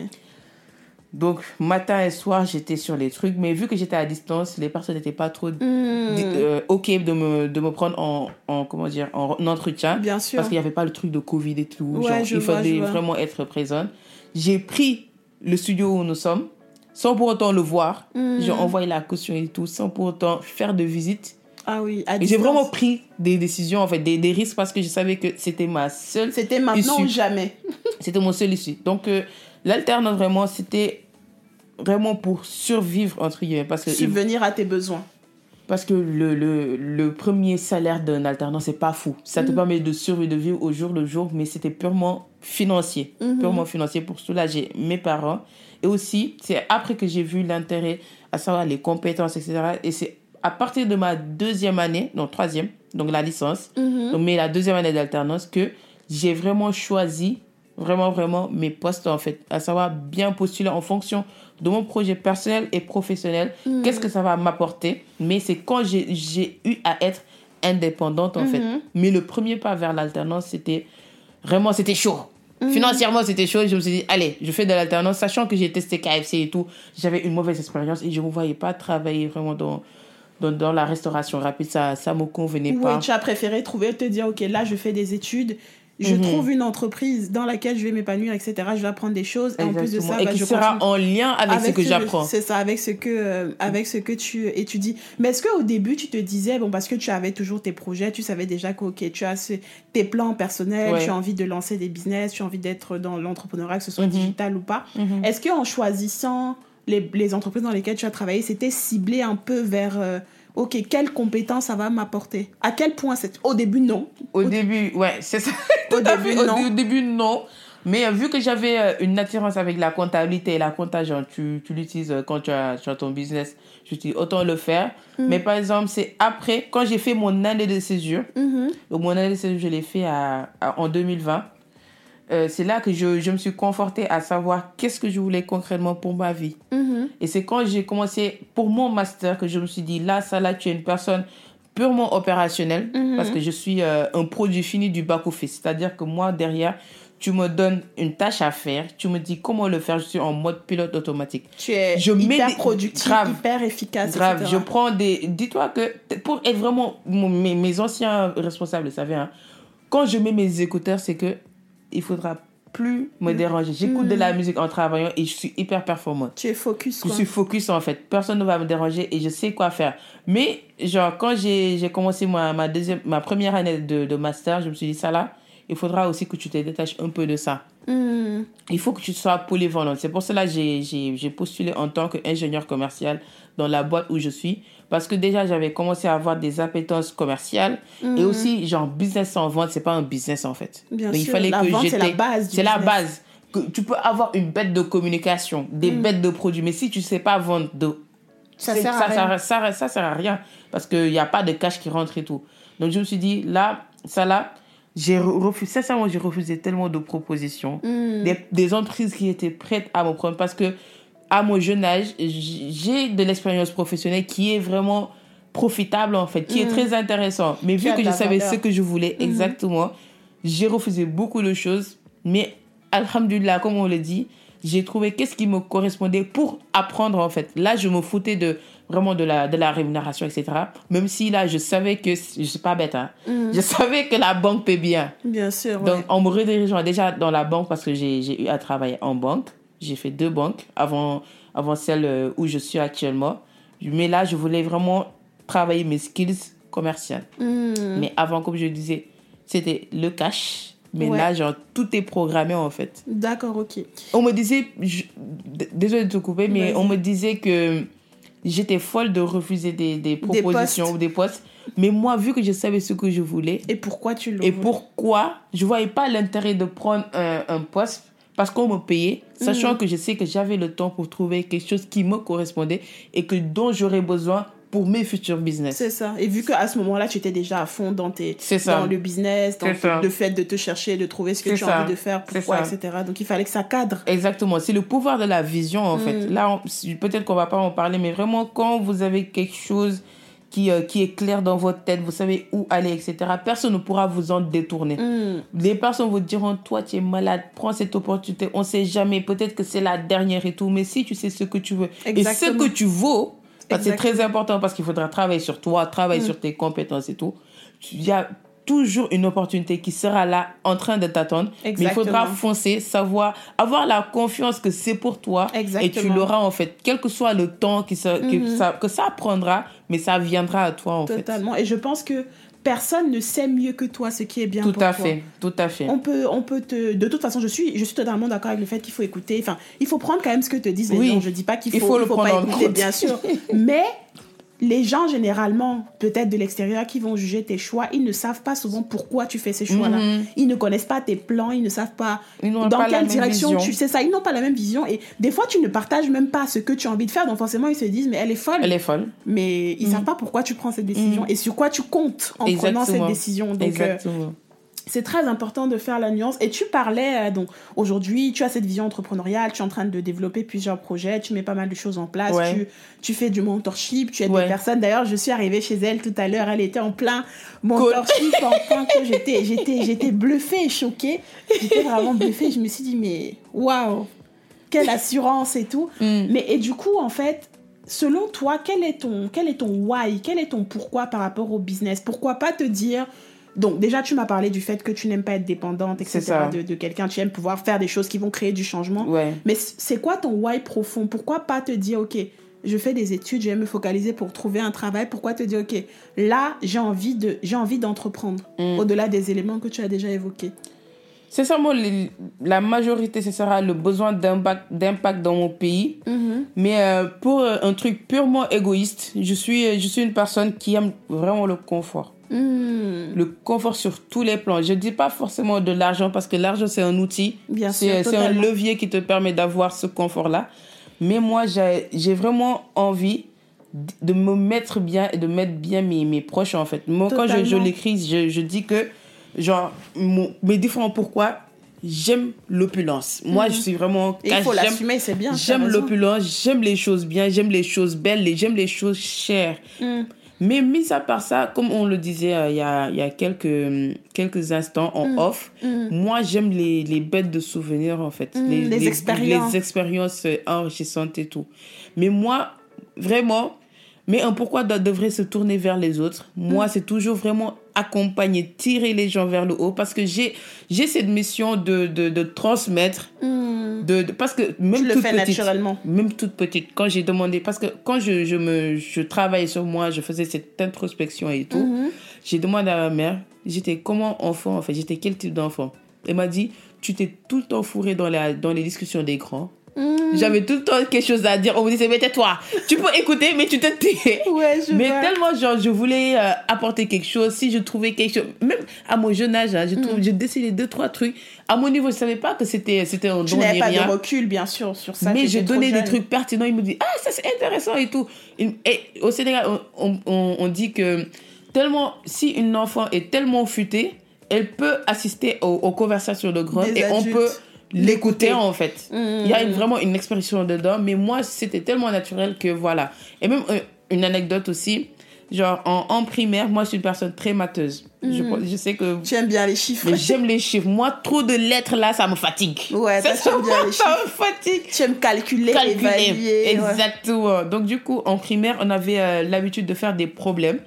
Donc, matin et soir, j'étais sur les trucs. Mais vu que j'étais à distance, les personnes n'étaient pas trop Hmm. euh, OK de me, de me prendre en, en, comment dire, en entretien. Bien sûr. Parce qu'il n'y avait pas le truc de Covid et tout. Ouais, Genre, je il vois, fallait vraiment être présente. J'ai pris le studio où nous sommes, sans pour autant le voir. Hmm. J'ai envoyé la caution et tout, sans pour autant faire de visite. Ah oui, à j'ai vraiment pris des décisions, en fait, des, des risques parce que je savais que c'était ma seule C'était maintenant Issue. ou jamais. c'était mon seul issue. Donc, euh, l'alternance, vraiment, c'était vraiment pour survivre, entre guillemets. Parce que, Subvenir à tes besoins. parce que le, le, le premier salaire d'un alternant, c'est pas fou. Ça te permet de survivre, de vivre au jour le jour, mais c'était purement financier. Purement financier pour soulager mes parents. Et aussi, c'est après que j'ai vu l'intérêt, à savoir les compétences, etc. Et c'est à partir de ma deuxième année, non, troisième, donc la licence, donc, mais la deuxième année d'alternance, que j'ai vraiment choisi, vraiment, vraiment, mes postes, en fait. À savoir bien postuler en fonction de mon projet personnel et professionnel. Qu'est-ce que ça va m'apporter? Mais c'est quand j'ai j'ai eu à être indépendante, en fait. Mais le premier pas vers l'alternance, c'était vraiment, c'était chaud. Financièrement, c'était chaud. Je me suis dit, allez, je fais de l'alternance, sachant que j'ai testé KFC et tout. J'avais une mauvaise expérience et je ne me voyais pas travailler vraiment dans, dans, dans la restauration rapide. Ça ne me convenait Oui, pas. tu as préféré trouver, te dire, ok, là, je fais des études, je Mhm. trouve une entreprise dans laquelle je vais m'épanouir, etc. Je vais apprendre des choses. Et en plus de ça, et bah, qui je sera en lien avec, ce que j'apprends. C'est ça, avec ce que, euh, avec ce que tu étudies. Mais est-ce qu'au début, tu te disais, bon, parce que tu avais toujours tes projets, tu savais déjà que, ok, tu as ce- tes plans personnels, Ouais. tu as envie de lancer des business, tu as envie d'être dans l'entrepreneuriat, que ce soit Mhm. digital ou pas. Mhm. Est-ce qu'en choisissant les, les entreprises dans lesquelles tu as travaillé, c'était ciblé un peu vers, euh, ok, quelles compétences ça va m'apporter? À quel point c'est... Au début, non. Au début, ouais, c'est ça. Au début. Au- non. Au début, non. Mais euh, vu que j'avais euh, une attirance avec la comptabilité et la compta, genre, tu, tu l'utilises quand tu as, tu as ton business, je dis autant le faire. Mm. Mais par exemple, c'est après, quand j'ai fait mon année de césure, Mhm. donc mon année de césure, je l'ai fait à, à- en 2020. Euh, c'est là que je, je me suis confortée à savoir qu'est-ce que je voulais concrètement pour ma vie. Mhm. Et c'est quand j'ai commencé pour mon master que je me suis dit, là, ça, là, tu es une personne purement opérationnelle Mhm. parce que je suis euh, un produit fini du back-office. C'est-à-dire que moi, derrière, tu me donnes une tâche à faire, tu me dis comment le faire, je suis en mode pilote automatique. Tu es Je mets hyper des- productif, grave. hyper efficace, Grave, etc. je prends des... Dis-toi que pour être vraiment... mes anciens responsables le savaient, hein, quand je mets mes écouteurs, c'est que il faudra plus me déranger. J'écoute de la musique en travaillant et je suis hyper performante. Tu es focus, Je quoi. suis focus en fait. Personne ne va me déranger et je sais quoi faire. Mais genre quand j'ai commencé ma, ma, deuxième, ma première année de, de master, je me suis dit ça là, il faudra aussi que tu te détaches un peu de ça. Mhm. Il faut que tu sois polyvalente. C'est pour cela que j'ai postulé en tant qu'ingénieur commercial dans la boîte où je suis. Parce que déjà, j'avais commencé à avoir des appétences commerciales. Et aussi, genre, business sans vente, c'est pas un business en fait. Bien Donc, il sûr, fallait la que vente, c'est la base C'est la base. Que tu peux avoir une bête de communication, des Mm. bêtes de produits. Mais si tu sais pas vendre de Ça sert à ça, rien. Ça, ça, ça sert à rien parce qu'il n'y a pas de cash qui rentre et tout. Donc je me suis dit, là, ça là, j'ai re- refusé, sincèrement, j'ai refusé tellement de propositions. Mhm. Des, des entreprises qui étaient prêtes à me prendre parce que à mon jeune âge, j'ai de l'expérience professionnelle qui est vraiment profitable en fait, qui est Mhm. très intéressant. Mais Qui vu que je savais valeur. ce que je voulais Mhm. exactement, j'ai refusé beaucoup de choses. Mais Alhamdulillah, comme on le dit, j'ai trouvé qu'est-ce qui me correspondait pour apprendre en fait. Là, je me foutais de vraiment de la, de la rémunération, etc. Même si là, je savais que, je suis pas bête, hein. Mhm. je savais que la banque paie bien. Bien sûr, ouais. Donc, en me redirigeant déjà dans la banque, parce que j'ai eu à travailler en banque, j'ai fait deux banques avant, avant celle euh, où je suis actuellement. Mais là, je voulais vraiment travailler mes skills commerciales. Mhm. Mais avant, comme je disais, c'était le cash. Mais Ouais. là, genre, tout est programmé en fait. D'accord, ok. On me disait, je- désolé de te couper, mais on me disait que j'étais folle de refuser des, des propositions ou des postes. Mais moi, vu que je savais ce que je voulais, Et pourquoi tu le et pourquoi je voyais pas l'intérêt de prendre un, un poste parce qu'on me payait, Mhm. sachant que je sais que j'avais le temps pour trouver quelque chose qui me correspondait et que dont j'aurais besoin pour mes futurs business. C'est ça. Et vu qu'à ce moment-là, tu étais déjà à fond dans, tes, dans le business, dans C'est ça. le fait de te chercher, de trouver ce que tu ça. as envie de faire, pourquoi, etc. Donc il fallait que ça cadre. Exactement, c'est le pouvoir de la vision en fait. Mm. Là, peut-être qu'on va pas en parler, mais vraiment quand vous avez quelque chose qui, euh, qui est clair dans votre tête, vous savez où aller, etc., personne ne pourra vous en détourner. Mm. Les personnes vous diront, toi, tu es malade, prends cette opportunité, on sait jamais, peut-être que c'est la dernière et tout, mais si tu sais ce que tu veux et ce que tu vaux, c'est très important parce qu'il faudra travailler sur toi, travailler Mm. sur tes compétences et tout, il y a toujours une opportunité qui sera là en train de t'attendre. Mais il faudra Exactement. foncer, savoir, avoir la confiance que c'est pour toi et tu Exactement. l'auras en fait, quel que soit le temps qui ça- que, Mhm. ça, que ça prendra, mais ça viendra à toi en fait. Totalement. Et je pense que personne ne sait mieux que toi ce qui est bien Tout pour à toi. fait, tout à fait. On peut, on peut te. De toute façon, je suis, je suis totalement d'accord avec le fait qu'il faut écouter. Enfin, il faut prendre quand même ce que te disent les Oui. gens. Je dis pas qu'il faut, Il faut le pas prendre en écouter, compte. bien sûr. Mais les gens, généralement, peut-être de l'extérieur, qui vont juger tes choix, ils ne savent pas souvent pourquoi tu fais ces choix-là. Mhm. Ils ne connaissent pas tes plans, ils ne savent pas dans pas quelle direction tu sais ça. Ils n'ont pas la même vision. Et des fois, tu ne partages même pas ce que tu as envie de faire. Donc, forcément, ils se disent, mais elle est folle. Elle est folle. Mais ils Mhm. savent pas pourquoi tu prends cette décision Mhm. et sur quoi tu comptes en prenant cette décision. Donc, euh, Exactement. C'est très important de faire la nuance. Et tu parlais, euh, donc aujourd'hui, tu as cette vision entrepreneuriale, tu es en train de développer plusieurs projets, tu mets pas mal de choses en place, Ouais. tu, tu fais du mentorship, tu aides Ouais. des personnes. D'ailleurs, je suis arrivée chez elle tout à l'heure, elle était en plein mentorship, en plein que j'étais, j'étais, j'étais bluffée et choquée. J'étais vraiment bluffée. Je me suis dit, mais waouh, quelle assurance et tout. Mm. Mais et du coup, en fait, selon toi, quel est ton, quel est ton why, quel est ton pourquoi par rapport au business? Pourquoi pas te dire donc déjà, tu m'as parlé du fait que tu n'aimes pas être dépendante, etc. De, de quelqu'un. Tu aimes pouvoir faire des choses qui vont créer du changement. Ouais. Mais c'est quoi ton why profond? Pourquoi pas te dire, ok, je fais des études, je vais me focaliser pour trouver un travail. Pourquoi te dire, ok, là, j'ai envie de, j'ai envie d'entreprendre Mm. au-delà des éléments que tu as déjà évoqués? C'est sûrement les- la majorité, ce sera le besoin d'impact dans mon pays. Mais euh, pour euh, un truc purement égoïste, je suis, je suis une personne qui aime vraiment le confort. Mm. Le confort sur tous les plans. Je dis pas forcément de l'argent parce que l'argent, c'est un outil. Bien sûr, C'est c'est un levier qui te permet d'avoir ce confort-là. Mais moi, j'ai j'ai vraiment envie de me mettre bien et de mettre bien mes, mes proches, en fait. Moi, quand je, l'écris, je, je dis que, genre, mon- mes différents pourquoi, j'aime l'opulence. Moi, je suis vraiment... Et il faut j'aime- l'assumer, c'est bien. J'aime l'opulence, j'aime les choses bien, j'aime les choses belles, et j'aime les choses chères. Mm. Mais mis à part ça, comme on le disait euh, il y, a, il y a quelques, quelques instants en off, Mm. moi j'aime les, les bêtes de souvenirs en fait. Mm, les expériences. Les expériences euh, enrichissantes et tout. Mais moi, vraiment, mais un pourquoi doit- devrait se tourner vers les autres. Moi, Mm. c'est toujours vraiment accompagner, tirer les gens vers le haut parce que j'ai j'ai cette mission de, de, de transmettre. Mm. De, de- parce que même Tu le toute fais petite, naturellement. même toute petite, quand j'ai demandé, parce que quand je, je, me, je travaillais sur moi, je faisais cette introspection et tout, Mhm. j'ai demandé à ma mère, j'étais comment enfant en fait, j'étais quel type d'enfant? Elle m'a dit, tu t'es tout le temps fourré dans, la, dans les discussions des grands. Mm. J'avais tout le temps quelque chose à dire. On me disait, mais tais-toi, tu peux écouter, mais tu te tais. Ouais, je Mais vois. tellement, genre, je voulais euh, apporter quelque chose. Si je trouvais quelque chose, même à mon jeune âge, hein, je, trouve, Mm. je décidais deux, trois trucs. À mon niveau, je savais pas que c'était c'était un don n'avais ni pas rien. de recul, bien sûr, sur ça. mais je donnais des trucs pertinents. Il me dit, ah, ça c'est intéressant et tout. Et, au Sénégal, on, on, on dit que tellement, si une enfant est tellement futée, elle peut assister aux, aux conversations de grands et on peut l'écouter L'écouter. en fait. Mm. Il y a une- vraiment une expression dedans, mais moi, c'était tellement naturel que voilà. Et même euh, une anecdote aussi, genre en, en primaire, moi, je suis une personne très mateuse. Je, Mm. je sais que. Tu aimes bien les chiffres. Mais j'aime les chiffres. Moi, trop de lettres là, ça me fatigue. Ouais, ça, bien les ça me fatigue. Tu aimes calculer, Calculer. évaluer. ouais. Exactement. Donc, du coup, en primaire, on avait euh, l'habitude de faire des problèmes.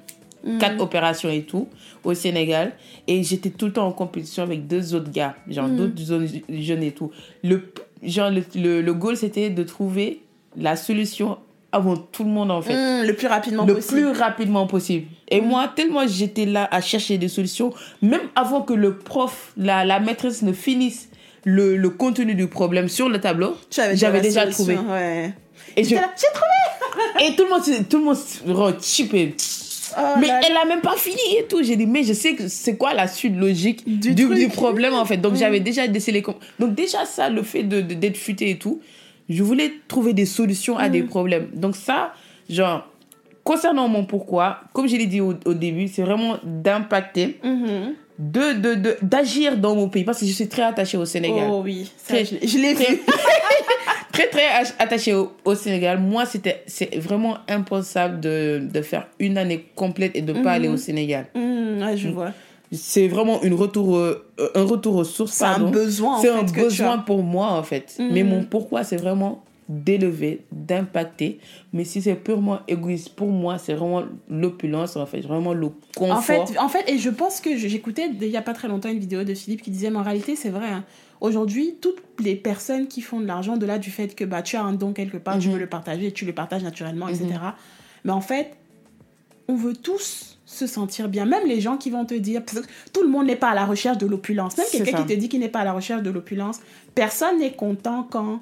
Mm. Quatre opérations et tout, au Sénégal. Et j'étais tout le temps en compétition avec deux autres gars, genre Mm. d'autres jeunes- et tout. Le, genre, le, le, le goal, c'était de trouver la solution avant tout le monde, en fait Mm, le plus rapidement le possible. plus rapidement possible. Et moi, tellement j'étais là à chercher des solutions, même avant que le prof, la, la maîtresse ne finisse le, le contenu du problème sur le tableau, j'avais déjà solution, trouvé. Ouais. Et, je, J'ai trouvé et tout le monde, se- tout le monde. Oh mais là elle a même pas fini et tout. J'ai dit, mais je sais que c'est quoi la suite logique Du du, truc. du problème en fait. Donc Mm. j'avais déjà décelé. com- Donc déjà ça, le fait de- de- d'être futé et tout, je voulais trouver des solutions à des Mm. problèmes. Donc ça, genre, concernant mon pourquoi, comme je l'ai dit au, au début, c'est vraiment d'impacter, Mhm. de, de, de- d'agir dans mon pays parce que je suis très attachée au Sénégal. Oh oui, ça, Très- je, l'ai- vu. très très attaché au, au Sénégal. Moi, c'était c'est vraiment impensable de, de faire une année complète et de ne pas aller au Sénégal. Mmh, ouais, je vois. C'est vraiment une retour, euh, un retour aux sources. C'est un besoin, C'est un besoin pour moi, en fait. Mhm. Mais mon pourquoi, c'est vraiment d'élever, d'impacter. Mais si c'est purement égoïste, pour moi, c'est vraiment l'opulence, en fait. Vraiment le confort. En fait, en fait, et je pense que j'écoutais il y a pas très longtemps une vidéo de Philippe qui disait, mais en réalité, c'est vrai. hein. Aujourd'hui, toutes les personnes qui font de l'argent, de là du fait que bah, tu as un don quelque part, tu Mhm. veux le partager, tu le partages naturellement, etc. Mais en fait, on veut tous se sentir bien. Même les gens qui vont te dire, parce que tout le monde n'est pas à la recherche de l'opulence. Même quelqu'un qui te dit qu'il n'est pas à la recherche de l'opulence, personne n'est content quand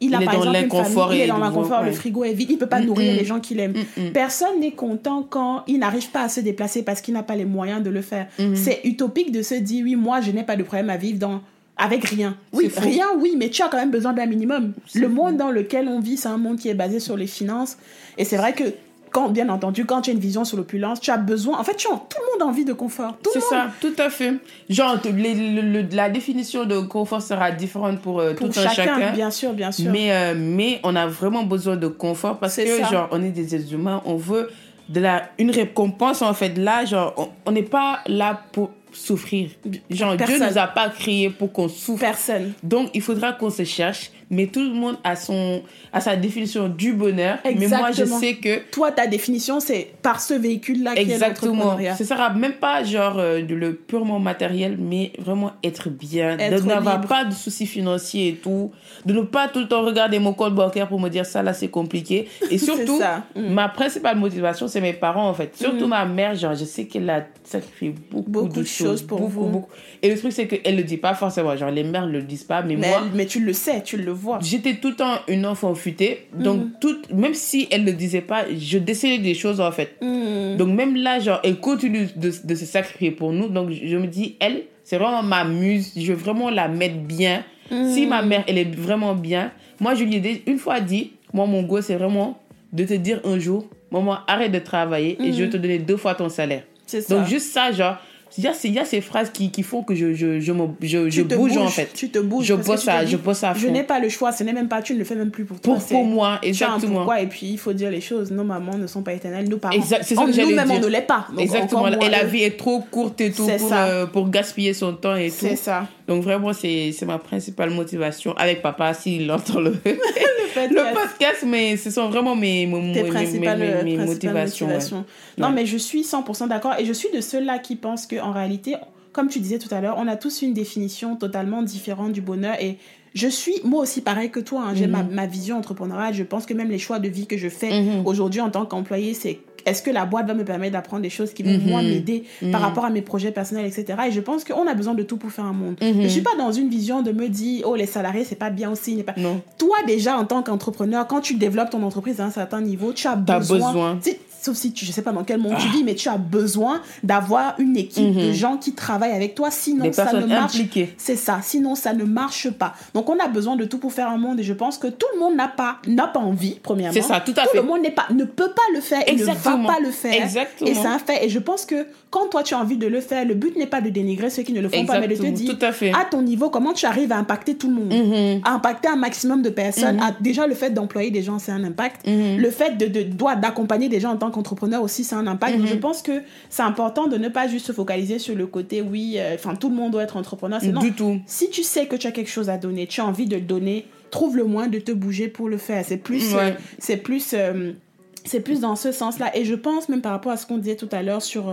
il a Il est par dans exemple une l'inconfort famille, il est dans le- l'inconfort, le ouais. frigo est vide, il peut pas Mm, nourrir les gens qu'il aime. Mm. Personne n'est content quand il n'arrive pas à se déplacer parce qu'il n'a pas les moyens de le faire. Mhm. C'est utopique de se dire, oui, moi, je n'ai pas de problème à vivre dans... avec rien. Oui, rien, oui, mais tu as quand même besoin d'un minimum. Le monde dans lequel on vit, c'est un monde qui est basé sur les finances. Et c'est vrai que, quand, bien entendu, quand tu as une vision sur l'opulence, tu as besoin... En fait, tu as- tout le monde a envie de confort. C'est ça, tout à fait. Genre, les- le- le- la définition de confort sera différente pour, euh, Pour tout un chacun, chacun. bien sûr, bien sûr. Mais, euh, mais on a vraiment besoin de confort parce que, ça. genre, on est des êtres humains, on veut de la, une récompense, en fait. Là, genre, on n'est pas là pour souffrir. Genre, Dieu Personne. nous a pas créé pour qu'on souffre. Personne. Donc, il faudra qu'on se cherche, mais tout le monde a, son, a sa définition du bonheur. Mais moi, je Exactement. sais que Toi, ta définition, c'est par ce véhicule-là qui est Exactement. l'entrepreneuriat. Ce sera même pas genre euh, le purement matériel, mais vraiment être bien, Être de n'avoir pas de soucis financiers et tout, de ne pas tout le temps regarder mon compte bancaire pour me dire ça là c'est compliqué. Et surtout. Mm. ma principale motivation c'est mes parents en fait. Surtout ma mère, genre je sais qu'elle a sacrifié beaucoup, Beaucoup de choses, choses pour beaucoup, vous. beaucoup. Et le truc c'est qu'elle le dit pas forcément, genre les mères le disent pas, mais, Mais, moi. mais tu le sais, tu le vois. J'étais tout le temps une enfant futée, donc Mhm. tout, même si elle ne le disait pas, je décelais des choses en fait. Mm. Donc même là, genre, elle continue de, de se sacrifier pour nous. Donc je me dis, elle, c'est vraiment ma muse. Je veux vraiment la mettre bien. Si ma mère, elle est vraiment bien, moi, je lui ai une fois dit, moi, mon goût, c'est vraiment de te dire un jour, maman, arrête de travailler et je vais te donner deux fois ton salaire. C'est ça. Donc juste ça, genre, il y a, ces- il y a ces phrases qui, qui font que je, je, je, me, je, je bouge, en fait. Tu te bouges. Je bosse à- dis, je bosse à Je fond. n'ai pas le choix, ce n'est même pas, tu ne le fais même plus pour toi. Pour, moi, exactement. pourquoi, et puis il faut dire les choses. Nos mamans ne sont pas éternelles, nos parents. Exact, c'est ça Oh, que j'allais Nous-mêmes, on ne l'est pas. Donc, Exactement. moins Et la vie est trop courte et tout pour, euh, pour gaspiller son temps et tout. C'est ça. Donc vraiment, c'est c'est ma principale motivation avec papa s'il entend le, Le podcast, mais ce sont vraiment mes, mes, tes mes, principales, mes- mes principales motivations. ouais. Non, Ouais. mais je suis 100% d'accord. Et je suis de ceux-là qui pensent qu'en réalité, comme tu disais tout à l'heure, on a tous une définition totalement différente du bonheur. Et je suis, moi aussi, pareil que toi. hein. J'ai Mhm. ma, ma vision entrepreneuriale. Je pense que même les choix de vie que je fais Mhm. aujourd'hui en tant qu'employé, c'est est-ce que la boîte va me permettre d'apprendre des choses qui vont, Mhm. moi, m'aider par Mhm. rapport à mes projets personnels, etc. Et je pense qu'on a besoin de tout pour faire un monde. Mhm. Je suis pas dans une vision de me dire, oh, les salariés, c'est pas bien aussi. Pas... Non. Toi, déjà, en tant qu'entrepreneur, quand tu développes ton entreprise à un certain niveau, tu as T'as besoin. besoin. Sauf si tu, je sais pas dans quel monde tu vis, mais tu as besoin d'avoir une équipe de Mhm. gens qui travaillent avec toi. Sinon, Des ça ne marche c'est ça. Sinon, ça ne marche pas. Donc, on a besoin de tout pour faire un monde. Et je pense que tout le monde n'a pas, n'a pas envie, premièrement. C'est ça, tout à Tout fait. le monde n'est pas, ne peut pas le faire et ne Exactement. va pas le faire. Exactement. Et c'est un fait. Et je pense que quand toi, tu as envie de le faire, le but n'est pas de dénigrer ceux qui ne le font pas, mais de te Exactement, dire, tout à fait. à ton niveau, comment tu arrives à impacter tout le monde? Mhm. à impacter un maximum de personnes. Mhm. À- déjà, le fait d'employer des gens, c'est un impact. Le fait de, de- d'accompagner des gens en tant qu'entrepreneur aussi, c'est un impact. Donc, Mhm. je pense que c'est important de ne pas juste se focaliser sur le côté, oui, euh, enfin, tout le monde doit être entrepreneur. C'est non. Du tout. Si tu sais que tu as quelque chose à donner, tu as envie de le donner, trouve le moyen de te bouger pour le faire. C'est plus, Ouais. euh, c'est plus, euh, c'est plus dans ce sens-là. Et je pense même par rapport à ce qu'on disait tout à l'heure sur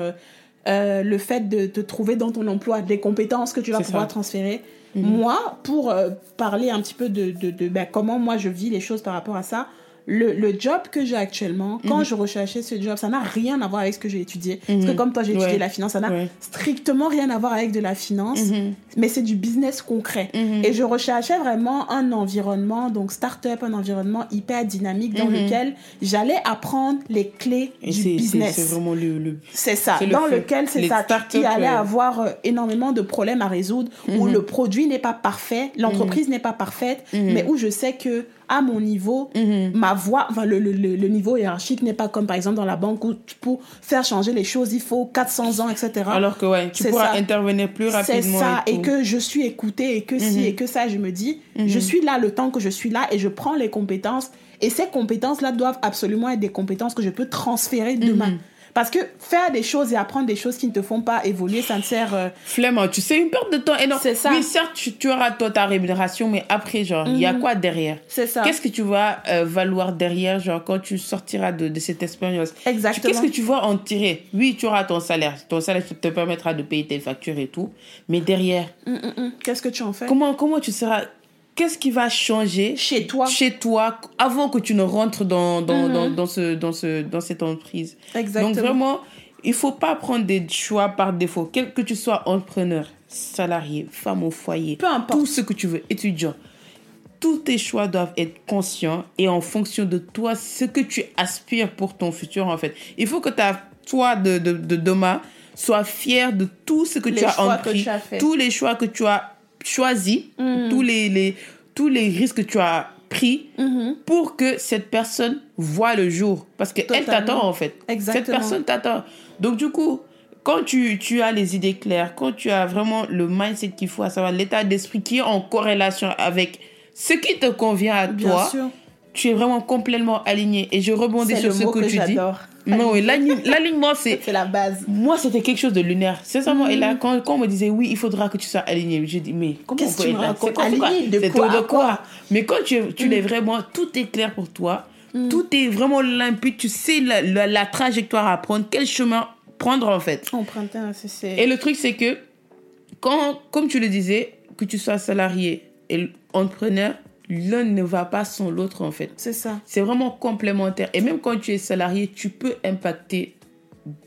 le fait de te trouver dans ton emploi des compétences que tu vas pouvoir ça. transférer. Mhm. Moi, pour parler un petit peu de, de, de, ben, comment moi je vis les choses par rapport à ça, le, le job que j'ai actuellement, quand Mhm. je recherchais ce job, ça n'a rien à voir avec ce que j'ai étudié. Parce que Mhm. comme toi, j'ai étudié Ouais. la finance, ça n'a Ouais. strictement rien à voir avec de la finance, Mhm. mais c'est du business concret. Et je recherchais vraiment un environnement, donc start-up, un environnement hyper dynamique dans lequel j'allais apprendre les clés Et du business. c'est vraiment le, le C'est ça, le dans lequel c'est ça. Il allait ouais. avoir euh, énormément de problèmes à résoudre, où le produit n'est pas parfait, l'entreprise n'est pas parfaite, mais où je sais que à mon niveau, Mhm. ma voix, enfin, le, le, le, niveau hiérarchique n'est pas comme par exemple dans la banque où pour faire changer les choses, il faut 400 ans, etc. Alors que, ouais, tu C'est pourras ça. intervenir plus C'est rapidement. ça, et, que je suis écoutée, et que si, Mhm. et que ça, je me dis, je suis là le temps que je suis là, et je prends les compétences, et ces compétences-là doivent absolument être des compétences que je peux transférer demain. Parce que faire des choses et apprendre des choses qui ne te font pas évoluer, ça ne sert... euh, Flemme, tu sais, une perte de temps énorme. C'est ça. Oui, certes, tu, tu auras toi ta rémunération, mais après, genre, il y a Mhm. quoi derrière c'est ça. Qu'est-ce que tu vas euh, valoir derrière, genre, quand tu sortiras de, de cette expérience Exactement. Qu'est-ce que tu vas en tirer Oui, tu auras ton salaire. Ton salaire te permettra de payer tes factures et tout. Mais derrière, Hum, hum, hum. Qu'est-ce que tu en fais comment, comment tu seras Qu'est-ce qui va changer Chez toi. chez toi avant que tu ne rentres dans, dans, dans, dans, ce, dans, ce, dans cette entreprise? Exactement. Donc vraiment, il faut pas prendre des choix par défaut. Quel que tu sois entrepreneur, salarié, femme au foyer, Peu importe. tout ce que tu veux, étudiant, tous tes choix doivent être conscients et en fonction de toi, ce que tu aspires pour ton futur en fait. Il faut que ta, toi de, de, de demain soit fier de tout ce que Les tu as entrepris, as tous les choix que tu as choisis, Mhm. tous, les, les, tous les risques que tu as pris Mhm. pour que cette personne voit le jour. Parce qu'elle t'attend en fait. Exactement. Cette personne t'attend. Donc du coup, quand tu, tu as les idées claires, quand tu as vraiment le mindset qu'il faut, à savoir l'état d'esprit qui est en corrélation avec ce qui te convient à Bien toi, sûr. tu es vraiment complètement aligné. Et je rebondis sur le ce mot que, que, tu dis. Non, l'alignement, c'est... C'est la base. Moi, c'était quelque chose de lunaire. Sincèrement, et là, Mm. quand, quand on me disait, oui, il faudra que tu sois aligné, j'ai dit, mais comment on peut être Aligné de quoi? de quoi? Mais quand tu, tu Mm. l'es vraiment, tout est clair pour toi. Tout est vraiment limpide. Tu sais la, la, la trajectoire à prendre, quel chemin prendre en fait. Emprunter, c'est- c'est... Et le truc, c'est que, quand, comme tu le disais, que tu sois salarié et entrepreneur, l'un ne va pas sans l'autre en fait. C'est ça. C'est vraiment complémentaire. Et même quand tu es salarié, tu peux impacter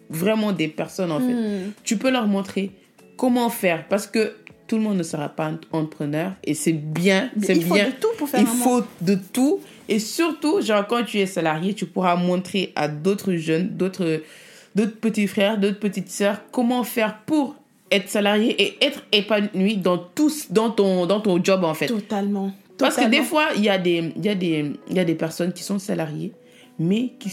vraiment des personnes en fait. Hmm. Tu peux leur montrer comment faire parce que tout le monde ne sera pas entrepreneur et c'est bien, c'est Il faut bien. de tout pour faire Il faut de tout et surtout, genre quand tu es salarié, tu pourras montrer à d'autres jeunes, d'autres d'autres petits frères, d'autres petites sœurs comment faire pour être salarié et être épanoui dans tout dans ton dans ton job en fait. Totalement. Parce que des fois, il y, a des- y, a des- il y a des personnes qui sont salariées, mais qui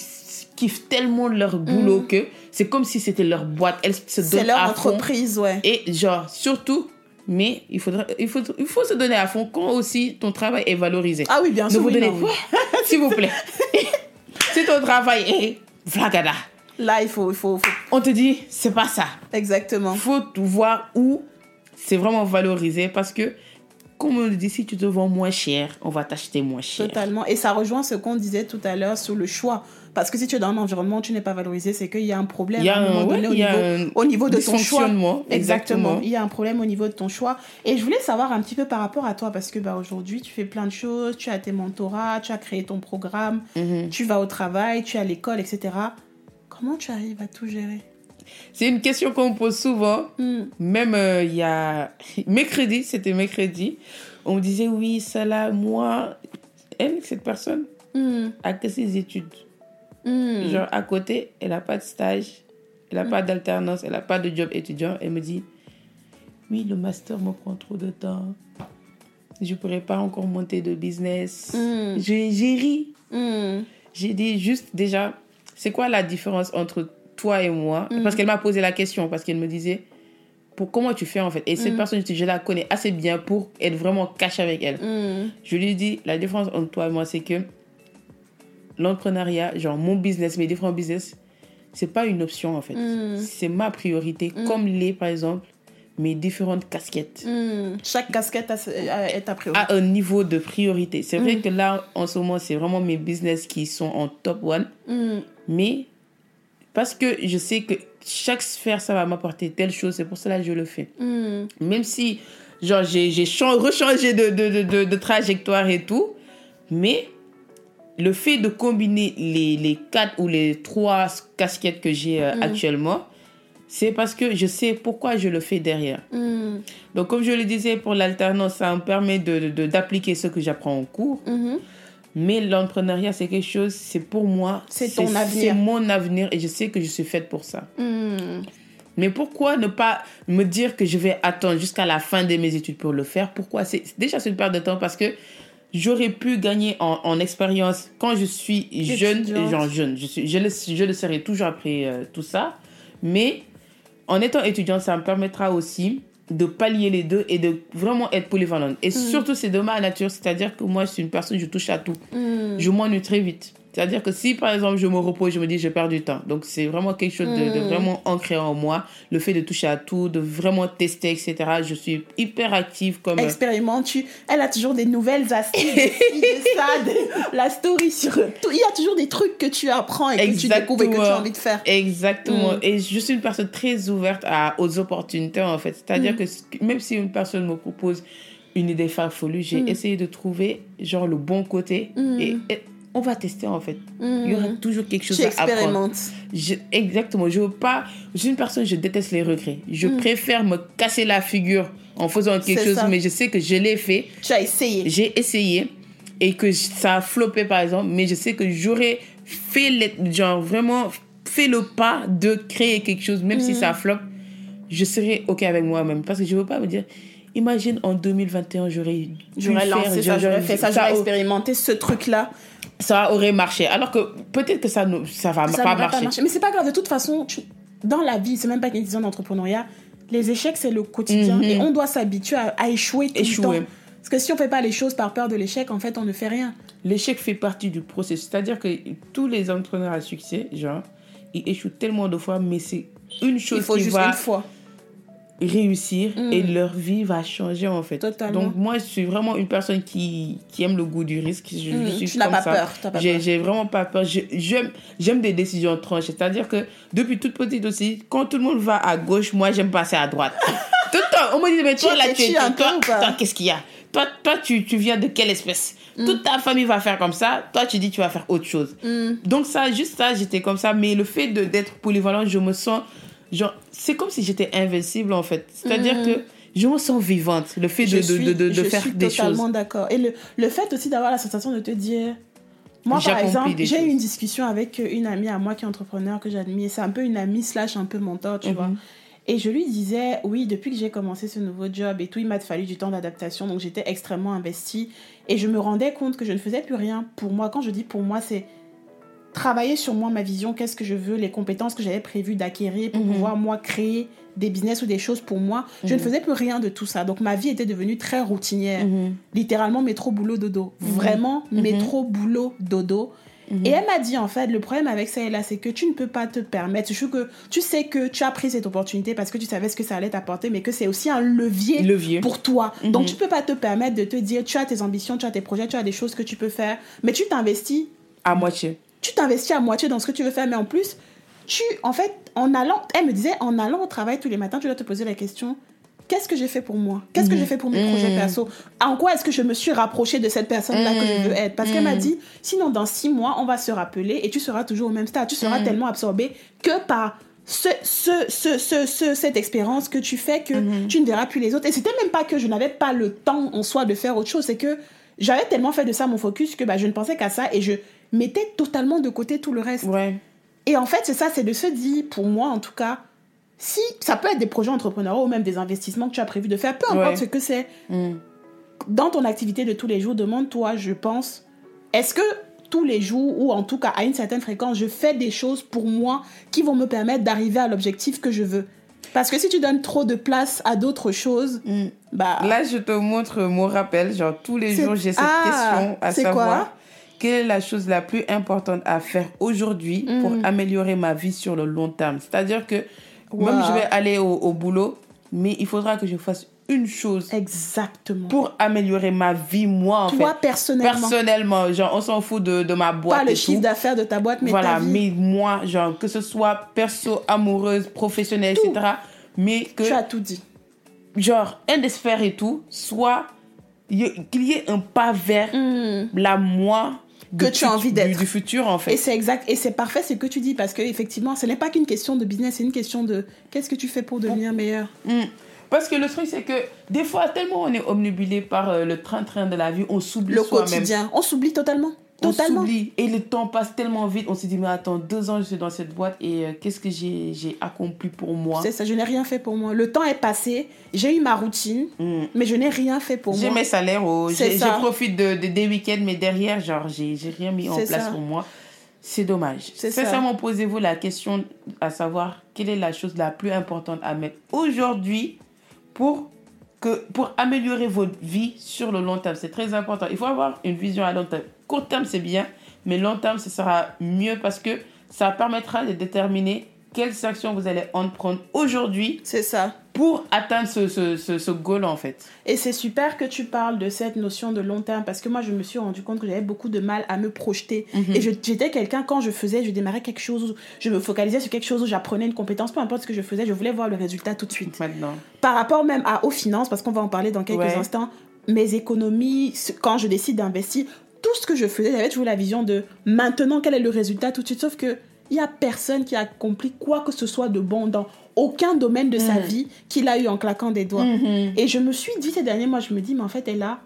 kiffent tellement leur boulot que c'est comme si c'était leur boîte. Elles se Mm. C'est donnent leur à fond. entreprise, ouais. Et genre, surtout, mais il, faudra, il, faut, il faut se donner à fond quand aussi ton travail est valorisé. Ah oui, bien ne sûr. vous oui, donnez, oui. s'il vous plaît. si ton travail est flagada, Là, il faut, il faut, faut- on te dit, c'est pas ça. Exactement. Il faut voir où c'est vraiment valorisé parce que, comme on le dit, si tu te vends moins cher, on va t'acheter moins cher. Totalement. Et ça rejoint ce qu'on disait tout à l'heure sur le choix. Parce que si tu es dans un environnement où tu n'es pas valorisé, c'est qu'il y a un problème Il y a un ouais, donné au, il y a niveau, un au niveau de ton choix. Exactement. Il y a un problème au niveau de ton choix. Et je voulais savoir un petit peu par rapport à toi, parce que bah, aujourd'hui, tu fais plein de choses. Tu as tes mentorats, tu as créé ton programme, Mhm. tu vas au travail, tu es à l'école, etc. Comment tu arrives à tout gérer? C'est une question qu'on me pose souvent. Hmm. Même euh, il y a mercredi, c'était mercredi, on me disait oui, ça là, moi, elle, cette personne, Hmm. a que ses études. Hmm. Genre à côté, elle n'a pas de stage, elle n'a pas d'alternance, elle n'a pas de job étudiant. Elle me dit oui, le master me prend trop de temps. Je ne pourrais pas encore monter de business. J'ai ri. J'ai dit juste déjà, c'est quoi la différence entre toi et moi Mhm. Parce qu'elle m'a posé la question, parce qu'elle me disait, pour comment tu fais en fait? Et cette Mhm. personne, je la connais assez bien pour être vraiment cash avec elle. Hmm. Je lui ai dit, la différence entre toi et moi, c'est que l'entrepreneuriat, genre mon business, mes différents business, c'est pas une option en fait. C'est ma priorité, comme l'est par exemple mes différentes casquettes. Chaque casquette est à priori. À un niveau de priorité. C'est vrai que là, en ce moment, c'est vraiment mes business qui sont en top one. Mais parce que je sais que chaque sphère, ça va m'apporter telle chose, c'est pour cela que je le fais. Hmm. Même si, genre, j'ai j'ai chan- rechangé de, de, de, de, de trajectoire et tout, mais le fait de combiner les, les quatre ou les trois casquettes que j'ai euh, Mm. actuellement, c'est parce que je sais pourquoi je le fais derrière. Hmm. Donc, comme je le disais, pour l'alternance, ça me permet d'appliquer de, ce que j'apprends en cours. Mais l'entrepreneuriat, c'est quelque chose, c'est pour moi. C'est ton avenir. C'est mon avenir et je sais que je suis faite pour ça. Hmm. Mais pourquoi ne pas me dire que je vais attendre jusqu'à la fin de mes études pour le faire? Pourquoi? C'est Déjà, c'est une perte de temps parce que j'aurais pu gagner en, en expérience quand je suis jeune, Étudiante. genre jeune. Je, suis, je, le, je le serai toujours après euh, tout ça. Mais en étant étudiante, ça me permettra aussi de pallier les deux et de vraiment être polyvalente. Et surtout, c'est de ma nature, c'est-à-dire que moi, je suis une personne, je touche à tout. Je m'ennuie très vite. C'est-à-dire que si, par exemple, je me repose, je me dis, je perds du temps. Donc, c'est vraiment quelque chose de, de vraiment ancré en moi. Le fait de toucher à tout, de vraiment tester, etc. Je suis hyper active comme... Expérimente, tu... elle a toujours des nouvelles astuces, de ça, de la story sur tout. Il y a toujours des trucs que tu apprends et que tu découvres et que tu as envie de faire. Exactement. Mm. Et je suis une personne très ouverte à, aux opportunités, en fait. C'est-à-dire Mm. que même si une personne me propose une idée farfelue, j'ai Mm. essayé de trouver, genre, le bon côté. Et, et on va tester, en fait. Il y aura toujours quelque chose à apprendre. Je- exactement. Je veux pas. Je suis une personne, je déteste les regrets. Je préfère me casser la figure en faisant quelque chose, ça. mais je sais que je l'ai fait. Tu as essayé. J'ai essayé et que ça a floppé, par exemple, mais je sais que j'aurais fait, le- genre, vraiment fait le pas de créer quelque chose, même si ça flop, je serais OK avec moi-même. Parce que je veux pas me dire, imagine en 2021, j'aurais J'aurais faire, lancé ça, j'aurais fait ça, j'aurais expérimenté ce truc-là. Ça aurait marché. Alors que peut-être que ça ne ça va Ça pas marcher. marché. Mais c'est pas grave, de toute façon, tu- dans la vie, c'est même pas qu'une décision d'entrepreneuriat. Les échecs, c'est le quotidien. Mhm. Et on doit s'habituer à, à échouer tout Échouer. le temps. Parce que si on fait pas les choses par peur de l'échec, en fait, on ne fait rien. L'échec fait partie du processus. C'est-à-dire que tous les entrepreneurs à succès, genre, ils échouent tellement de fois, mais c'est une chose Il faut qui juste va une fois. Réussir Mm. et leur vie va changer en fait. Totalement. Donc moi, je suis vraiment une personne qui, qui aime le goût du risque. Je, Mm. suis Tu n'as pas peur, pas J'ai peur. j'ai vraiment pas peur. J'aime j'aime des décisions tranchées. C'est-à-dire que depuis toute petite aussi, quand tout le monde va à gauche, moi j'aime passer à droite. tout le temps, on me dit, mais toi là, tu es... Toi, qu'est-ce qu'il y a? Toi, toi tu, tu viens de quelle espèce? Mm. Toute ta famille va faire comme ça. Toi, tu dis tu vas faire autre chose. Mm. Donc ça, juste ça, j'étais comme ça. Mais le fait de- d'être polyvalente, je me sens... C'est comme si j'étais invincible en fait. C'est-à-dire que je me sens vivante. Le fait de, je de, suis, de, de, de je faire suis des choses. totalement d'accord. Et le, le fait aussi d'avoir la sensation de te dire. Moi, par exemple, j'ai eu une discussion avec une amie à moi qui est entrepreneur que j'admire. C'est un peu une amie slash un peu mentor, tu Mhm. vois. Et je lui disais, oui, depuis que j'ai commencé ce nouveau job et tout, il m'a fallu du temps d'adaptation. Donc, j'étais extrêmement investie. Et je me rendais compte que je ne faisais plus rien pour moi. Quand je dis pour moi, c'est travailler sur moi, ma vision, qu'est-ce que je veux, les compétences que j'avais prévu d'acquérir pour Mhm. pouvoir, moi, créer des business ou des choses pour moi. Je ne faisais plus rien de tout ça. Donc, ma vie était devenue très routinière. Mhm. Littéralement, métro, boulot, dodo. Vraiment, Mhm. métro, boulot, dodo. Et elle m'a dit, en fait, le problème avec ça, là, c'est que tu ne peux pas te permettre. Je que tu sais que tu as pris cette opportunité parce que tu savais ce que ça allait t'apporter, mais que c'est aussi un levier Levier. pour toi. Mhm. Donc, tu peux pas te permettre de te dire, tu as tes ambitions, tu as tes projets, tu as des choses que tu peux faire, mais tu t'investis À moitié. Tu t'investis à moitié dans ce que tu veux faire, mais en plus, tu, en fait, en allant, elle me disait, en allant au travail tous les matins, tu dois te poser la question, qu'est-ce que j'ai fait pour moi? Qu'est-ce que j'ai fait pour mes projets perso? En quoi est-ce que je me suis rapprochée de cette personne-là que je veux être? Parce qu'elle m'a dit, sinon dans six mois, on va se rappeler et tu seras toujours au même stade. Tu seras tellement absorbé que par ce, ce, ce, ce, ce- cette expérience que tu fais que Mhm. tu ne verras plus les autres. Et c'était même pas que je n'avais pas le temps en soi de faire autre chose, c'est que j'avais tellement fait de ça mon focus que bah, je ne pensais qu'à ça et je mettais totalement de côté tout le reste. Ouais. Et en fait, c'est ça, c'est de se dire, pour moi en tout cas, si ça peut être des projets entrepreneuriaux ou même des investissements que tu as prévu de faire, peu importe Ouais. ce que c'est, Mm. dans ton activité de tous les jours, demande-toi, je pense, est-ce que tous les jours ou en tout cas à une certaine fréquence, je fais des choses pour moi qui vont me permettre d'arriver à l'objectif que je veux? Parce que si tu donnes trop de place à d'autres choses, Mm. bah Là, je te montre mon rappel. Genre, tous les jours, j'ai cette Ah, question à c'est savoir quoi quelle est la chose la plus importante à faire aujourd'hui pour Mm. améliorer ma vie sur le long terme? C'est-à-dire que même je vais aller au, au boulot, mais il faudra que je fasse une chose exactement. pour améliorer ma vie, moi, en Toi fait. personnellement, Personnellement, genre, on s'en fout de, de ma boîte pas le et chiffre d'affaires de ta boîte, mais voilà, ta vie. mais moi, genre, que ce soit perso, amoureuse, professionnelle, Tout. etc. Mais que Tu as tout dit. genre, un des sphères et tout, soit qu'il y ait un pas vers la moi Que tu as envie du- d'être. Du, futur, en fait. Et c'est exact, et c'est parfait ce que tu dis, parce que effectivement, ce n'est pas qu'une question de business, c'est une question de qu'est-ce que tu fais pour devenir meilleur. Mm. Parce que le truc, c'est que des fois, tellement on est omnibulé par euh, le train-train de la vie, on s'oublie Le quotidien, on s'oublie totalement. On Totalement. s'oublie. Et le temps passe tellement vite. On s'est dit, mais attends, deux ans, je suis dans cette boîte et euh, qu'est-ce que j'ai j'ai accompli pour moi? C'est ça, je n'ai rien fait pour moi. Le temps est passé, j'ai eu ma routine, Mm. mais je n'ai rien fait pour J'ai moi. mes salaires, oh, C'est j'ai- je ça. profite de, de- des week-ends, mais derrière, genre, j'ai j'ai rien mis en place ça. pour moi. C'est dommage. C'est ça. Sincèrement, posez-vous la question à savoir quelle est la chose la plus importante à mettre aujourd'hui pour, que, pour améliorer votre vie sur le long terme. C'est très important. Il faut avoir une vision à long terme. Court terme, c'est bien, mais long terme, ce sera mieux parce que ça permettra de déterminer quelles actions vous allez en prendre aujourd'hui C'est ça. Pour atteindre ce, ce, ce, ce goal, en fait. Et c'est super que tu parles de cette notion de long terme parce que moi, je me suis rendu compte que j'avais beaucoup de mal à me projeter. Mhm. Et j'étais quelqu'un, quand je faisais, je démarrais quelque chose, je me focalisais sur quelque chose où j'apprenais une compétence, peu importe ce que je faisais, je voulais voir le résultat tout de suite. Maintenant. Par rapport même à, aux finances, parce qu'on va en parler dans quelques Ouais. instants, mes économies, quand je décide d'investir, tout ce que je faisais, j'avais toujours la vision de maintenant, quel est le résultat tout de suite. Sauf que il y a personne qui a accompli quoi que ce soit de bon dans aucun domaine de sa Mhm. vie qu'il a eu en claquant des doigts. Mhm. Et je me suis dit ces derniers mois, je me dis, mais en fait, elle a.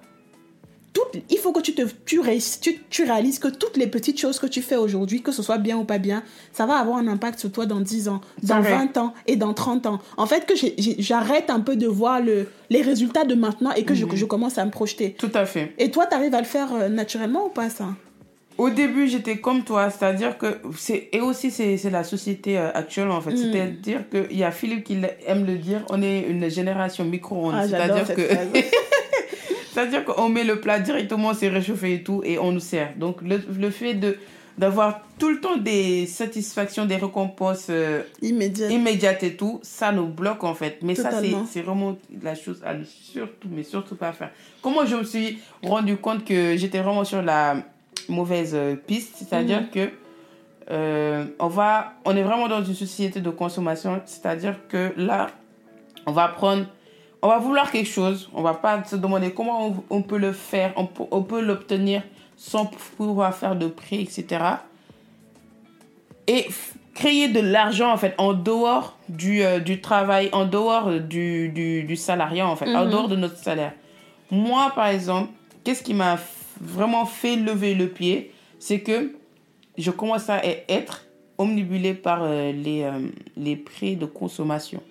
Toutes, il faut que tu, te, tu, réuss- tu, tu réalises que toutes les petites choses que tu fais aujourd'hui, que ce soit bien ou pas bien, ça va avoir un impact sur toi dans 10 ans, dans vrai. 20 ans et dans 30 ans. En fait, que j'arrête un peu de voir le, les résultats de maintenant et que je, Mhm. je commence à me projeter. Tout à fait. Et toi, tu arrives à le faire euh, naturellement ou pas, ça? Au début, j'étais comme toi, c'est-à-dire que c'est et aussi c'est la société euh, actuelle en fait, Mm. c'est-à-dire que il y a Philippe qui aime le dire, on est une génération micro-ondes, Ah, c'est-à-dire que c'est-à-dire qu'on met le plat directement, c'est réchauffé et tout et on nous sert. Donc le, le fait de d'avoir tout le temps des satisfactions, des récompenses euh, Immédiat. immédiates et tout, ça nous bloque en fait. Mais ça, c'est vraiment la chose à ne surtout, mais surtout pas faire. Comment je me suis rendu compte que j'étais vraiment sur la mauvaise euh, piste, c'est-à-dire Mhm. que euh, on, va, on est vraiment dans une société de consommation, c'est-à-dire que là, on va prendre, on va vouloir quelque chose, on va pas se demander comment on, on peut le faire, on, peut- on peut l'obtenir sans pouvoir faire de prix, etc. Et créer de l'argent, en fait, en dehors du, euh, du travail, en dehors du, du, du salariat, en fait, en Mhm. dehors de notre salaire. Moi, par exemple, qu'est-ce qui m'a f- vraiment fait lever le pied C'est que je commence à être omnibulée par euh, les, euh, les prix de consommation.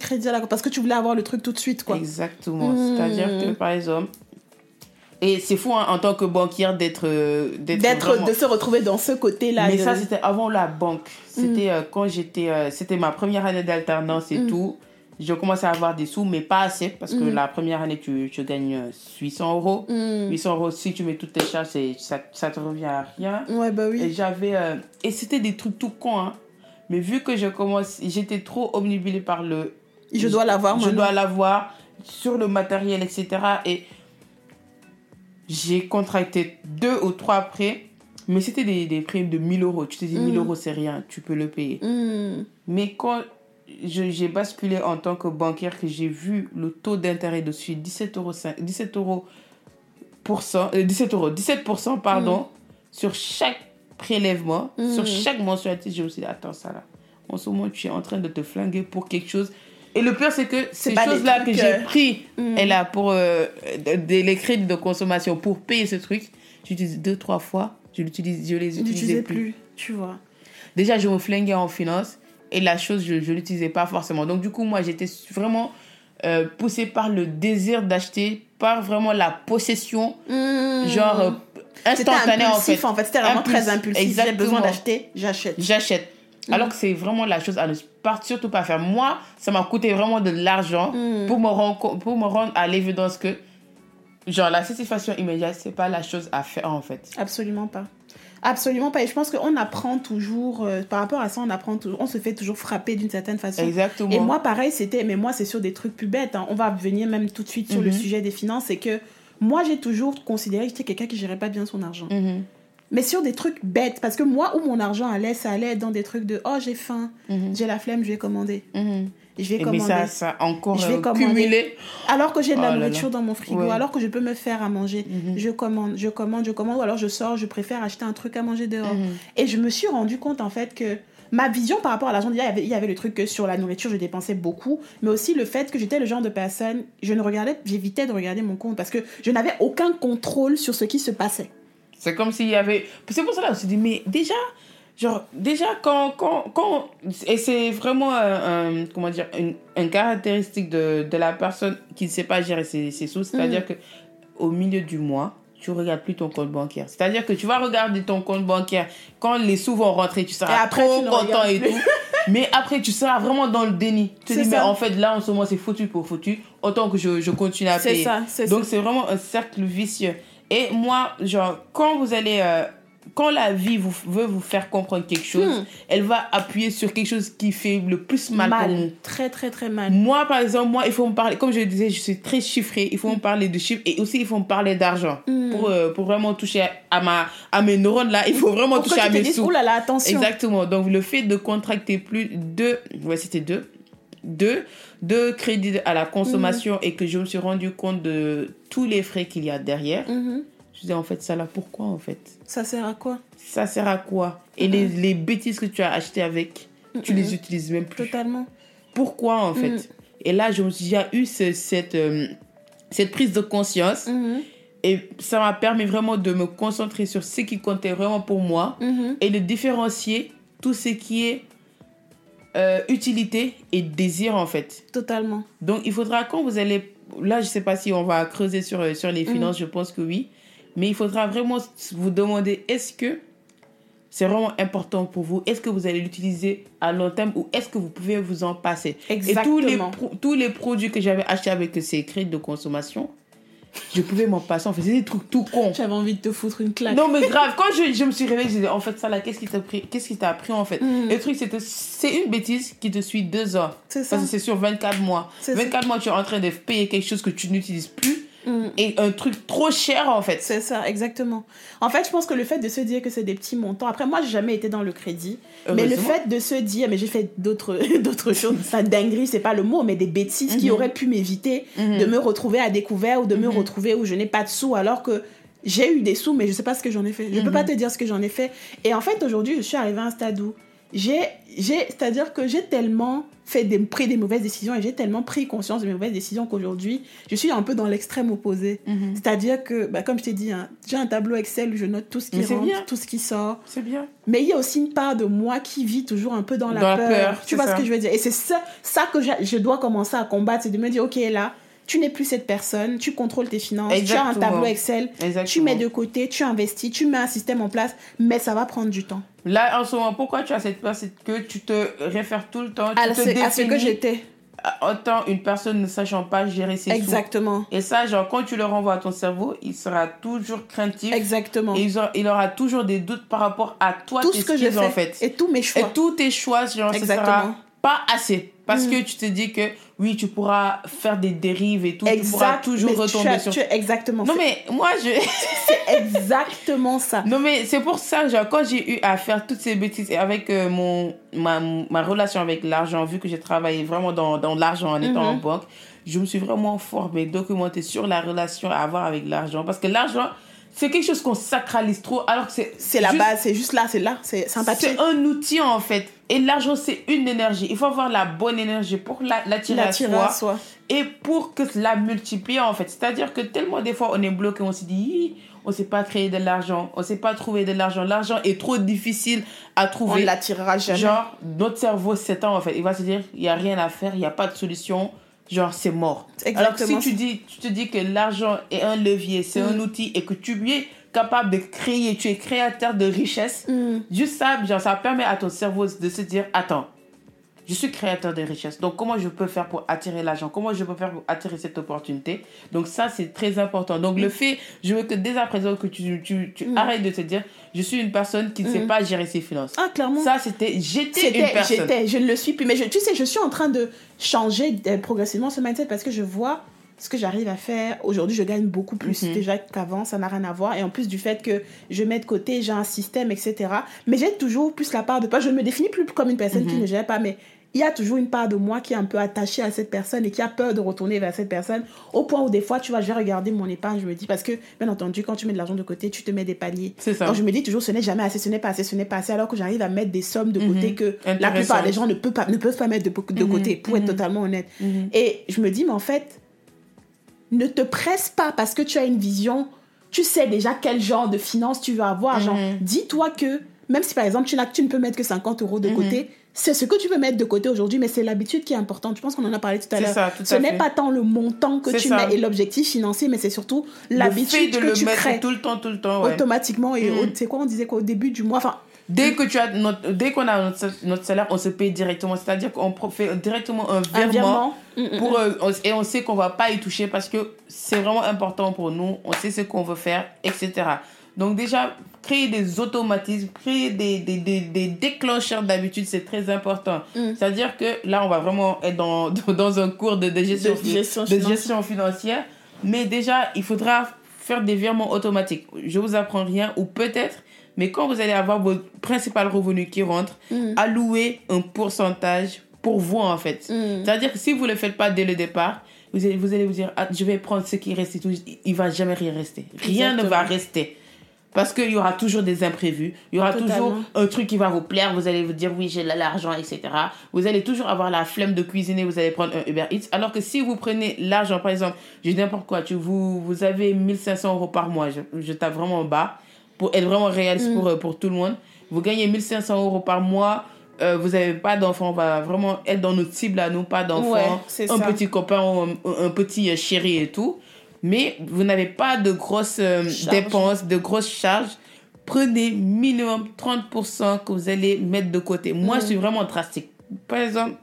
Crédit à la parce que tu voulais avoir le truc tout de suite, quoi. Exactement. Mhm. C'est-à-dire que, par exemple, et c'est fou hein, en tant que banquière d'être euh, D'être, vraiment- de se retrouver dans ce côté-là. mais de- ça, c'était avant la banque. C'était euh, quand j'étais. euh, c'était ma première année d'alternance et Mm. tout. Je commençais à avoir des sous, mais pas assez, parce que Mm. la première année, tu, tu gagnes euh, 800 euros. Hum. 800 euros, si tu mets toutes tes charges, ça, ça te revient à rien. Ouais, bah Et oui. j'avais. euh, et c'était des trucs tout cons, hein. Mais vu que je commence, j'étais trop omnibulée par le. Je dois l'avoir Je dois l'avoir sur le matériel, etc. Et j'ai contracté deux ou trois prêts, mais c'était des, des prêts de 1000 euros. Tu te dis, 1000 Mhm. euros, c'est rien, tu peux le payer. Hum. Mais quand j'ai basculé en tant que banquière, que j'ai vu le taux d'intérêt dessus, 17 euros, cin- 17 euros, pour cent- euh, 17 euros, 17%, pardon, sur chaque prélèvement, sur chaque mensualité, me suis dit, attends, ça là, en ce moment, tu es en train de te flinguer pour quelque chose. Et le pire, c'est que ces pas des choses-là que j'ai euh, pris, Mhm. et là, pour euh, de- de- les crédits de consommation, pour payer ce truc, j'utilise deux, trois fois, je, l'utilise, je les utilisais plus. plus, tu vois. Déjà, je me flinguais en finance et la chose, je ne l'utilisais pas forcément. Donc, du coup, moi, j'étais vraiment euh, poussée par le désir d'acheter, par vraiment la possession, genre euh, instantanée en fait. en fait, c'était vraiment très impulsif. J'ai besoin d'acheter, j'achète. J'achète. Mm. Alors que c'est vraiment la chose à ne pas, surtout pas faire. Moi, ça m'a coûté vraiment de l'argent Mm. pour, me rendre, pour me rendre à l'évidence que, genre, la satisfaction immédiate, c'est pas la chose à faire en fait. Absolument pas. Absolument pas. Et je pense qu'on apprend toujours, euh, par rapport à ça, on apprend toujours, on se fait toujours frapper d'une certaine façon. Exactement. Et moi, pareil, c'était, mais moi, c'est sur des trucs plus bêtes. hein. On va venir même tout de suite sur le Mhm. sujet des finances. C'est que moi, j'ai toujours considéré que j'étais quelqu'un qui gérait pas bien son argent. Mhm, Mais sur des trucs bêtes. Parce que moi, où mon argent allait, ça allait être dans des trucs de oh, j'ai faim, mhm, j'ai la flemme, je vais commander. Et je vais Et mais commander. ça, ça encore Je vais euh, commander. cumulé. Alors que j'ai de la Oh là là. nourriture dans mon frigo, Ouais. alors que je peux me faire à manger. Mhm. Je commande, je commande, je commande, ou alors je sors, je préfère acheter un truc à manger dehors. Mhm. Et je me suis rendu compte en fait que ma vision par rapport à l'argent, il y avait, il y avait le truc que sur la nourriture, je dépensais beaucoup, mais aussi le fait que j'étais le genre de personne, je ne regardais, j'évitais de regarder mon compte parce que je n'avais aucun contrôle sur ce qui se passait. C'est comme s'il y avait. C'est pour cela qu'on se dit, mais déjà, genre, déjà, quand. quand, quand et c'est vraiment un, un- comment dire, une, une caractéristique de, de la personne qui ne sait pas gérer ses, ses sous. C'est-à-dire que au milieu du mois, tu regardes plus ton compte bancaire. C'est-à-dire que tu vas regarder ton compte bancaire quand les sous vont rentrer, tu seras Et après, trop tu ne content et plus. tout. Mais après, tu seras vraiment dans le déni. Tu te dis, mais en fait, là, en ce moment, c'est foutu pour foutu. Autant que je, je continue à C'est payer. ça, c'est Donc c'est vraiment un cercle vicieux. Et moi, genre, quand vous allez... euh, quand la vie vous, veut vous faire comprendre quelque chose, Hmm. elle va appuyer sur quelque chose qui fait le plus mal, pour vous. Très, très, très mal. Moi, par exemple, moi, il faut me parler, comme je le disais, je suis très chiffrée, il faut me parler de chiffres et aussi il faut me parler d'argent. Mm. Pour, euh, pour vraiment toucher à, ma, à mes neurones là, il faut vraiment Pour toucher à mes sous. oh là là, attention. Exactement. Donc, le fait de contracter plus de. Ouais, c'était deux. Deux. Deux crédits à la consommation Mhm. et que je me suis rendu compte de tous les frais qu'il y a derrière. Mhm. Je disais, en fait, ça là, pourquoi en fait? Ça sert à quoi? Ça sert à quoi? Et les, les bêtises que tu as achetées avec, tu Mhm. les utilises même plus. Totalement. Pourquoi en fait? Mhm. Et là, je me suis déjà eu ce- cette, euh, cette prise de conscience Mhm. et ça m'a permis vraiment de me concentrer sur ce qui comptait vraiment pour moi Mhm. et de différencier tout ce qui est euh, utilité et désir en fait. Totalement. Donc il faudra quand vous allez là je sais pas si on va creuser sur euh, sur les Mhm. finances, je pense que oui, mais il faudra vraiment vous demander est-ce que c'est vraiment important pour vous? Est-ce que vous allez l'utiliser à long terme ou est-ce que vous pouvez vous en passer? Et tous les, Exactement. tous les produits que j'avais achetés avec ces crédits de consommation, je pouvais m'en passer. En fait, c'est des trucs tout cons. J'avais envie de te foutre une claque. Non, mais grave, quand je, je me suis réveillée, je disais, en fait, ça là, qu'est-ce qui t'a pris Qu'est-ce qui t'a appris en fait? Et Le truc, c'était, c'est une bêtise qui te suit deux ans. C'est ça. Parce que c'est sur 24 mois. C'est ça. 24 mois, tu es en train de payer quelque chose que tu n'utilises plus Mhm. et un truc trop cher en fait. C'est ça, exactement. En fait, je pense que le fait de se dire que c'est des petits montants. Après, moi, j'ai jamais été dans le crédit. Mais le fait de se dire, mais j'ai fait d'autres d'autres choses. Ça, dinguerie, c'est pas le mot, mais des bêtises qui Mhm. auraient pu m'éviter Mhm. de me retrouver à découvert ou de me Mhm. retrouver où je n'ai pas de sous alors que j'ai eu des sous, mais je sais pas ce que j'en ai fait. Je peux Mhm. pas te dire ce que j'en ai fait. Et en fait, aujourd'hui, je suis arrivée à un stade où j'ai, j'ai, c'est-à-dire que j'ai tellement fait des, pris des mauvaises décisions et j'ai tellement pris conscience de mes mauvaises décisions qu'aujourd'hui, je suis un peu dans l'extrême opposé. Mhm. C'est-à-dire que, bah, comme je t'ai dit, hein, j'ai un tableau Excel où je note tout ce qui rentre, bien. tout ce qui sort. C'est bien. Mais il y a aussi une part de moi qui vit toujours un peu dans la Dans la peur. peur, Tu vois ça. ce que je veux dire? Et c'est ça, ça que je dois commencer à combattre, c'est de me dire, ok, là, tu n'es plus cette personne, tu contrôles tes finances, tu as un tableau Excel, Exactement. tu mets de côté, tu investis, tu mets un système en place, mais ça va prendre du temps. Là, en ce moment, pourquoi tu as cette peur C'est que tu te réfères tout le temps, tu À, te ce, à ce que j'étais. en tant une personne ne sachant pas gérer ses sous. Exactement. Et ça, genre, quand tu le renvoies à ton cerveau, il sera toujours craintif. Exactement. Et il aura, il aura toujours des doutes par rapport à toi, Tout tes ce que j'ai fait. en fait. Et tous mes choix. Et tous tes choix, genre, Exactement. Pas assez. Parce Mm. que tu te dis que, oui, tu pourras faire des dérives et tout. Tu pourras exact. toujours tu retomber as- sur... tu exactement. Non, mais moi, je... C'est exactement ça. Non, mais c'est pour ça, genre, quand j'ai eu à faire toutes ces bêtises et avec euh, mon, ma, ma relation avec l'argent, vu que j'ai travaillé vraiment dans, dans l'argent en étant Mhm. en banque, je me suis vraiment formée, documentée sur la relation à avoir avec l'argent. Parce que l'argent, c'est quelque chose qu'on sacralise trop, alors que c'est. C'est la juste- base, c'est juste là, c'est là, c'est papier. C'est un outil en fait. Et l'argent, c'est une énergie. Il faut avoir la bonne énergie pour la- l'attirer à L'attirer soi à soi. et pour que la multiplier en fait. C'est-à-dire que tellement des fois on est bloqué, on se dit, on sait pas créer de l'argent, on sait pas trouver de l'argent. L'argent est trop difficile à On ne trouver. l'attirera jamais. Genre, notre cerveau s'étend en fait. Il va se dire, il y a rien à faire, il y a pas de solution. Genre, c'est mort. Alors que si Exactement. tu, dis, tu te dis que l'argent est un levier, c'est un Mm. outil et que tu es capable de créer, tu es créateur de richesse, Mm. Juste ça, genre, ça permet à ton cerveau de se dire attends, je suis créateur de richesse. Donc, comment je peux faire pour attirer l'argent? Comment je peux faire pour attirer cette opportunité? Donc, ça, c'est très important. Donc, le fait, je veux que dès à présent, que tu, tu, tu Mm. arrêtes de te dire je suis une personne qui ne sait Mm. pas gérer ses finances. Ah, clairement. Ça, c'était j'étais une personne. j'étais, je ne le suis plus. Mais je, tu sais, je suis en train de changer euh, progressivement ce mindset parce que je vois ce que j'arrive à faire. Aujourd'hui, je gagne beaucoup plus Mhm. déjà qu'avant, ça n'a rien à voir. Et en plus du fait que je mets de côté, j'ai un système, etc. Mais j'ai toujours plus la part de pas. Je ne me définis plus comme une personne qui Mhm. ne gère pas, mais il y a toujours une part de moi qui est un peu attachée à cette personne et qui a peur de retourner vers cette personne. Au point où des fois, tu vois, je vais regarder mon épargne, je me dis, parce que, bien entendu, quand tu mets de l'argent de côté, tu te mets des paliers. C'est ça. Donc je me dis toujours, ce n'est jamais assez, ce n'est pas assez, ce n'est pas assez, alors que j'arrive à mettre des sommes de côté Mhm. que la plupart des gens ne peuvent pas, ne peuvent pas mettre de, de Mhm. côté, pour être Mhm. totalement honnête. Et je me dis, mais en fait, ne te presse pas parce que tu as une vision tu sais déjà quel genre de finances tu vas avoir. Genre, dis-toi que, même si par exemple, tu, n'as, tu ne peux mettre que 50 euros de côté, c'est ce que tu peux mettre de côté aujourd'hui, mais c'est l'habitude qui est importante. Je pense qu'on en a parlé tout à l'heure. Ce n'est pas tant le montant que tu ça. mets et l'objectif financier, mais c'est surtout l'habitude de que le tu mettre crées tout le temps, tout le temps, ouais. automatiquement. Et au- c'est quoi, on disait qu'au début du mois, enfin, Dès que tu as notre, dès qu'on a notre, notre salaire, on se paye directement. C'est-à-dire qu'on fait directement un un virement. virement. Mhm. Pour, euh, et on sait qu'on va pas y toucher parce que c'est vraiment important pour nous. On sait ce qu'on veut faire, etc. Donc déjà, créer des automatismes, créer des, des, des, des déclencheurs d'habitude, c'est très important. Mm. C'est-à-dire que là, on va vraiment être dans, dans un cours de, de gestion, De gestion de financière. gestion financière. Mais déjà, il faudra faire des virements automatiques. Je vous apprends rien, ou peut-être, mais quand vous allez avoir votre principal revenu qui rentre, Mhm. allouez un pourcentage pour vous, en fait. Mhm. C'est-à-dire que si vous ne le faites pas dès le départ, vous allez vous, allez vous dire, ah, je vais prendre ce qui reste et tout. Il ne va jamais rien rester. Rien ne va rester. Parce qu'il y aura toujours des imprévus. Il y aura Totalement. toujours un truc qui va vous plaire. Vous allez vous dire, oui, j'ai l'argent, etc. Vous allez toujours avoir la flemme de cuisiner. Vous allez prendre un Uber Eats. Alors que si vous prenez l'argent, par exemple, je dis n'importe quoi, tu, vous, vous avez 1500 euros par mois. Je, je tape vraiment en bas pour être vraiment réaliste Mm. pour, euh, pour tout le monde. Vous gagnez 1500 euros par mois. euh, vous n'avez pas d'enfant, on va vraiment être dans notre cible à nous, pas d'enfant, Ouais, un ça. petit copain un, un petit euh, chéri et tout. Mais vous n'avez pas de grosses euh, dépenses, de grosses charges. Prenez minimum 30% que vous allez mettre de côté. Moi, je suis vraiment drastique. Par exemple,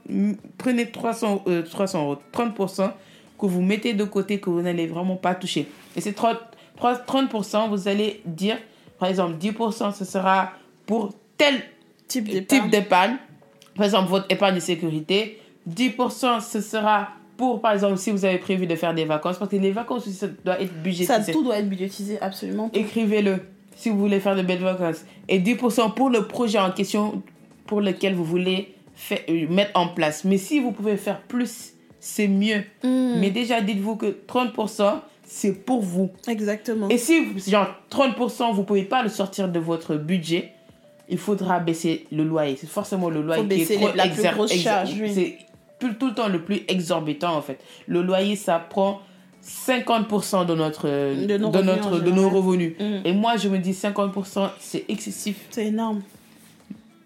prenez 300, euh, 300 euros, 30% que vous mettez de côté que vous n'allez vraiment pas toucher. Et ces 30%, 30%, vous allez dire, par exemple, 10% ce sera pour tel type d'épargne. Par exemple, votre épargne de sécurité. 10% ce sera pour, par exemple, si vous avez prévu de faire des vacances. Parce que les vacances aussi, ça doit être Ça, budgétisé. tout doit être budgétisé, absolument. Écrivez-le si vous voulez faire de belles vacances. Et 10% pour le projet en question pour lequel vous voulez faire, euh, mettre en place. Mais si vous pouvez faire plus, c'est mieux. Mhm. Mais déjà, dites-vous que 30%, c'est pour vous. Exactement. Et si, genre, 30%, vous ne pouvez pas le sortir de votre budget, il faudra baisser le loyer. C'est forcément le loyer Faut qui baisser est trop la plus grosse charge, oui. Tout, tout le temps le plus exorbitant, en fait. Le loyer, ça prend 50% de, notre, De nos de, revenus notre, de nos revenus. Mhm. Et moi, je me dis 50%, c'est excessif. C'est énorme.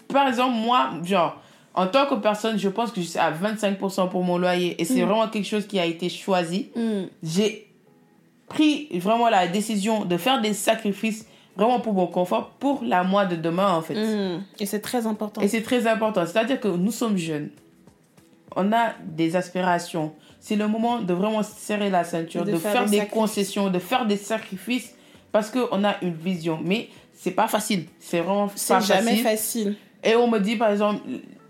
Par exemple, moi, genre, en tant que personne, je pense que je suis à 25% pour mon loyer. Et c'est Mhm. vraiment quelque chose qui a été choisi Mhm. j'ai pris vraiment la décision de faire des sacrifices vraiment pour mon confort pour la moi de demain en fait. Et c'est très important. Et c'est très important. C'est-à-dire que nous sommes jeunes. On a des aspirations. C'est le moment de vraiment serrer la ceinture, De de, faire faire, des concessions, de faire des sacrifices parce qu'on a une vision. Mais c'est pas facile. C'est vraiment C'est pas jamais facile. facile. Et on me dit, par exemple,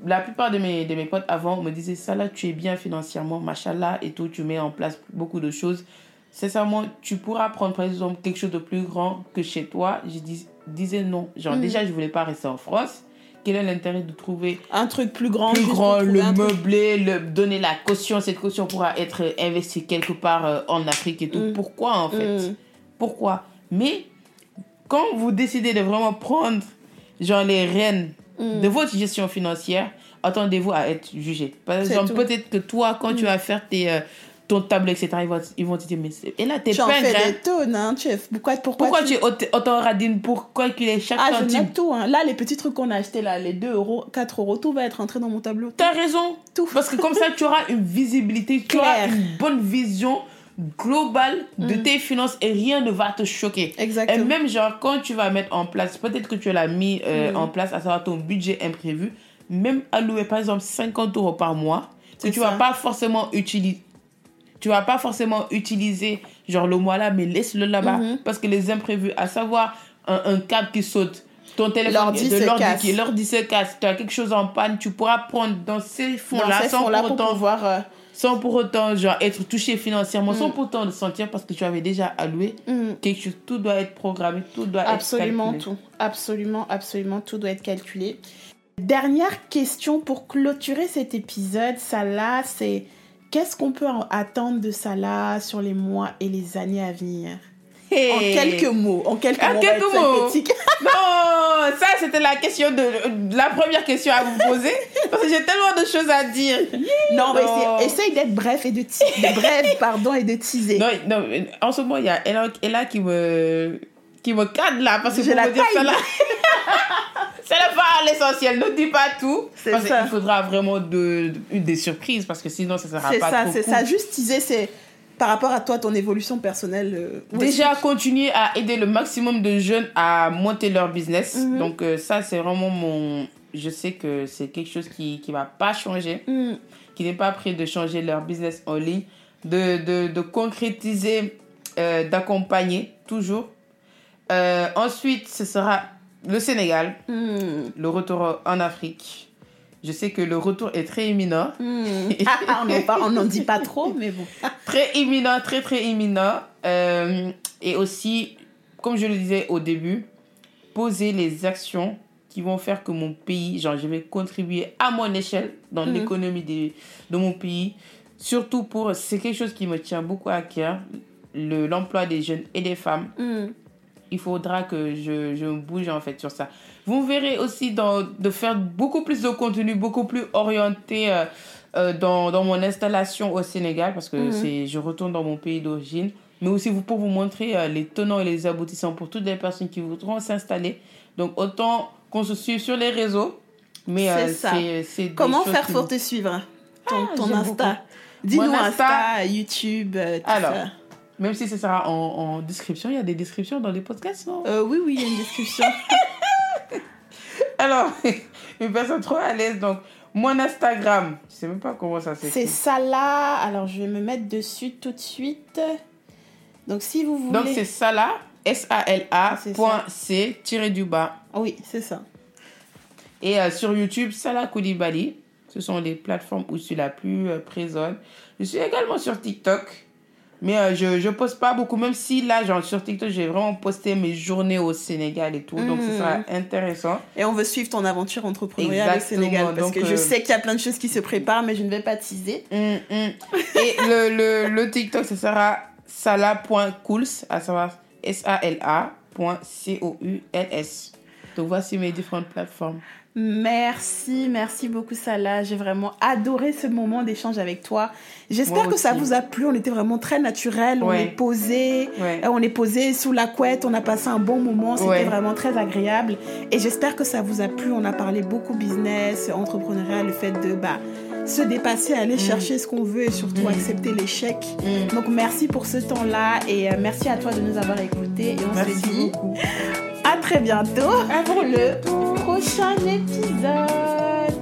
la plupart de mes, de mes potes avant me disaient, ça là, tu es bien financièrement, machallah, et tout, tu mets en place beaucoup de choses. Sincèrement, tu pourras prendre, par exemple, quelque chose de plus grand que chez toi. Je dis, disais non. Genre, Mhm. déjà, je voulais pas rester en France. Quel est l'intérêt de trouver Un truc plus grand. plus grand, le truc. meubler, le, donner la caution Cette caution pourra être investie quelque part euh, en Afrique et tout. Mhm. Pourquoi, en fait Mhm. pourquoi Mais quand vous décidez de vraiment prendre genre les rênes de votre gestion financière, attendez-vous à être jugé. Par exemple, peut-être que toi, quand tu vas faire tes, euh, ton tableau, etc., ils vont, ils vont te dire, mais c'est- et là, t'es Tu en fais grain. des tonnes, hein, chef. Pourquoi, pourquoi, Pourquoi tu... tu es autant- radine pour calculer chaque Ah, centime? note tout. Hein. Là, les petits trucs qu'on a achetés, là, les 2 euros, 4 euros, tout va être entré dans mon tableau. T'as raison. Tout. Parce que comme ça, tu auras une visibilité, tu auras une bonne vision globale de Mm. tes finances et rien ne va te choquer. Et Exactement. même genre quand tu vas mettre en place, peut-être que tu l'as mis euh, Mm. en place, à savoir ton budget imprévu, même allouer par exemple 50 euros par mois, que tu vas pas forcément utiliser. Tu vas pas forcément utiliser genre le mois là, mais laisse-le là-bas. Mhm. Parce que les imprévus, à savoir un, un câble qui saute, ton téléphone, de l'ordi qui l'ordi se casse, tu as quelque chose en panne, tu pourras prendre dans ces fonds-là sans, pour pour autant, pouvoir... euh, sans pour autant genre, être touché financièrement, sans Mm. pour autant le sentir parce que tu avais déjà alloué quelque chose. Tout doit être programmé, tout doit Absolument être calculé. tout. Absolument, absolument tout doit être calculé. Dernière question pour clôturer cet épisode, Salah, c'est qu'est-ce qu'on peut en attendre de Salah sur les mois et les années à venir? En quelques mots, en quelques En mots. quelques. Non, ça c'était la question de la première question à vous poser parce que j'ai tellement de choses à dire. Non, essayer- essaye d'être bref et de, bref, pardon, et de teaser. Non, non, en ce moment il y a Ella, Ella qui me qui me cadre là parce que pour la dire taille. ça là. C'est la part l'essentiel, ne dis pas tout. Parce qu'il faudra vraiment de, de- des surprises parce que sinon ça sera C'est pas ça, trop c'est cool. ça. Juste teaser, c'est par rapport à toi, ton évolution personnelle. euh, Déjà, continuer à aider le maximum de jeunes à monter leur business. Mhm. Donc, euh, ça, c'est vraiment mon. Je sais que c'est quelque chose qui ne va pas changer, Hmm. qui n'est pas prêt de changer leur business en ligne, de, de, de concrétiser, euh, d'accompagner toujours. Euh, ensuite, ce sera le Sénégal, Hmm. le retour en Afrique. Je sais que le retour est très imminent. Hmm. Ah, on n'en parle- on n'en dit pas trop, mais bon. très imminent, très très imminent. Euh, et aussi, comme je le disais au début, poser les actions qui vont faire que mon pays, genre je vais contribuer à mon échelle dans Mhm. l'économie de, de mon pays. Surtout pour, c'est quelque chose qui me tient beaucoup à cœur, le- l'emploi des jeunes et des femmes. Hmm. Il faudra que je, je me bouge en fait sur ça. Vous verrez aussi dans, de faire beaucoup plus de contenu, beaucoup plus orienté euh, euh, dans, dans mon installation au Sénégal parce que Mhm. c'est je retourne dans mon pays d'origine. Mais aussi vous, pour vous montrer euh, les tenants et les aboutissants pour toutes les personnes qui voudront s'installer. Donc autant qu'on se suive sur les réseaux. Mais C'est Comment faire pour vous- te suivre Ton, Ah, ton j'aime Insta? Dis-nous Insta, Insta, YouTube, tout Alors, ça. Même si ce sera en, en description, il y a des descriptions dans les podcasts, non? Euh, oui, oui, il y a une description. Alors, une personne trop à l'aise. Donc, mon Instagram, je sais même pas comment ça C'est s'écrit. ça là. Alors, je vais me mettre dessus tout de suite. Donc, si vous voulez. Donc, c'est Sala, S-A-L-A, C'est point C, tiré du bas. Oui, c'est ça. Et euh, sur YouTube, Salah Koulibaly. Ce sont les plateformes où je suis la plus euh, présente. Je suis également sur TikTok. Mais euh, je ne poste pas beaucoup, même si là, genre, sur TikTok, j'ai vraiment posté mes journées au Sénégal et tout. Donc, ce sera intéressant. Et on veut suivre ton aventure entrepreneuriale au Sénégal. Parce donc, que je euh, sais qu'il y a plein de choses qui se préparent, mais je ne vais pas teaser. Hum, hum. Et le, le, le TikTok, ce sera sala.cools, à savoir S-A-L-A.C-O-U-L-S. Donc voici mes différentes plateformes. Merci, merci beaucoup Salah. J'ai vraiment adoré ce moment d'échange avec toi. J'espère que ça vous a plu. On était vraiment très naturel. On est posé. Ouais. Euh, On est posé sous la couette. On a passé un bon moment. C'était Ouais. vraiment très agréable. Et j'espère que ça vous a plu. On a parlé beaucoup business, entrepreneuriat, le fait de bah, se dépasser, aller chercher ce qu'on veut et surtout Mm. accepter l'échec. Hum. Donc merci pour ce temps-là et euh, merci à toi de nous avoir écoutés. Et on Merci se dit beaucoup. À très bientôt pour le prochain épisode.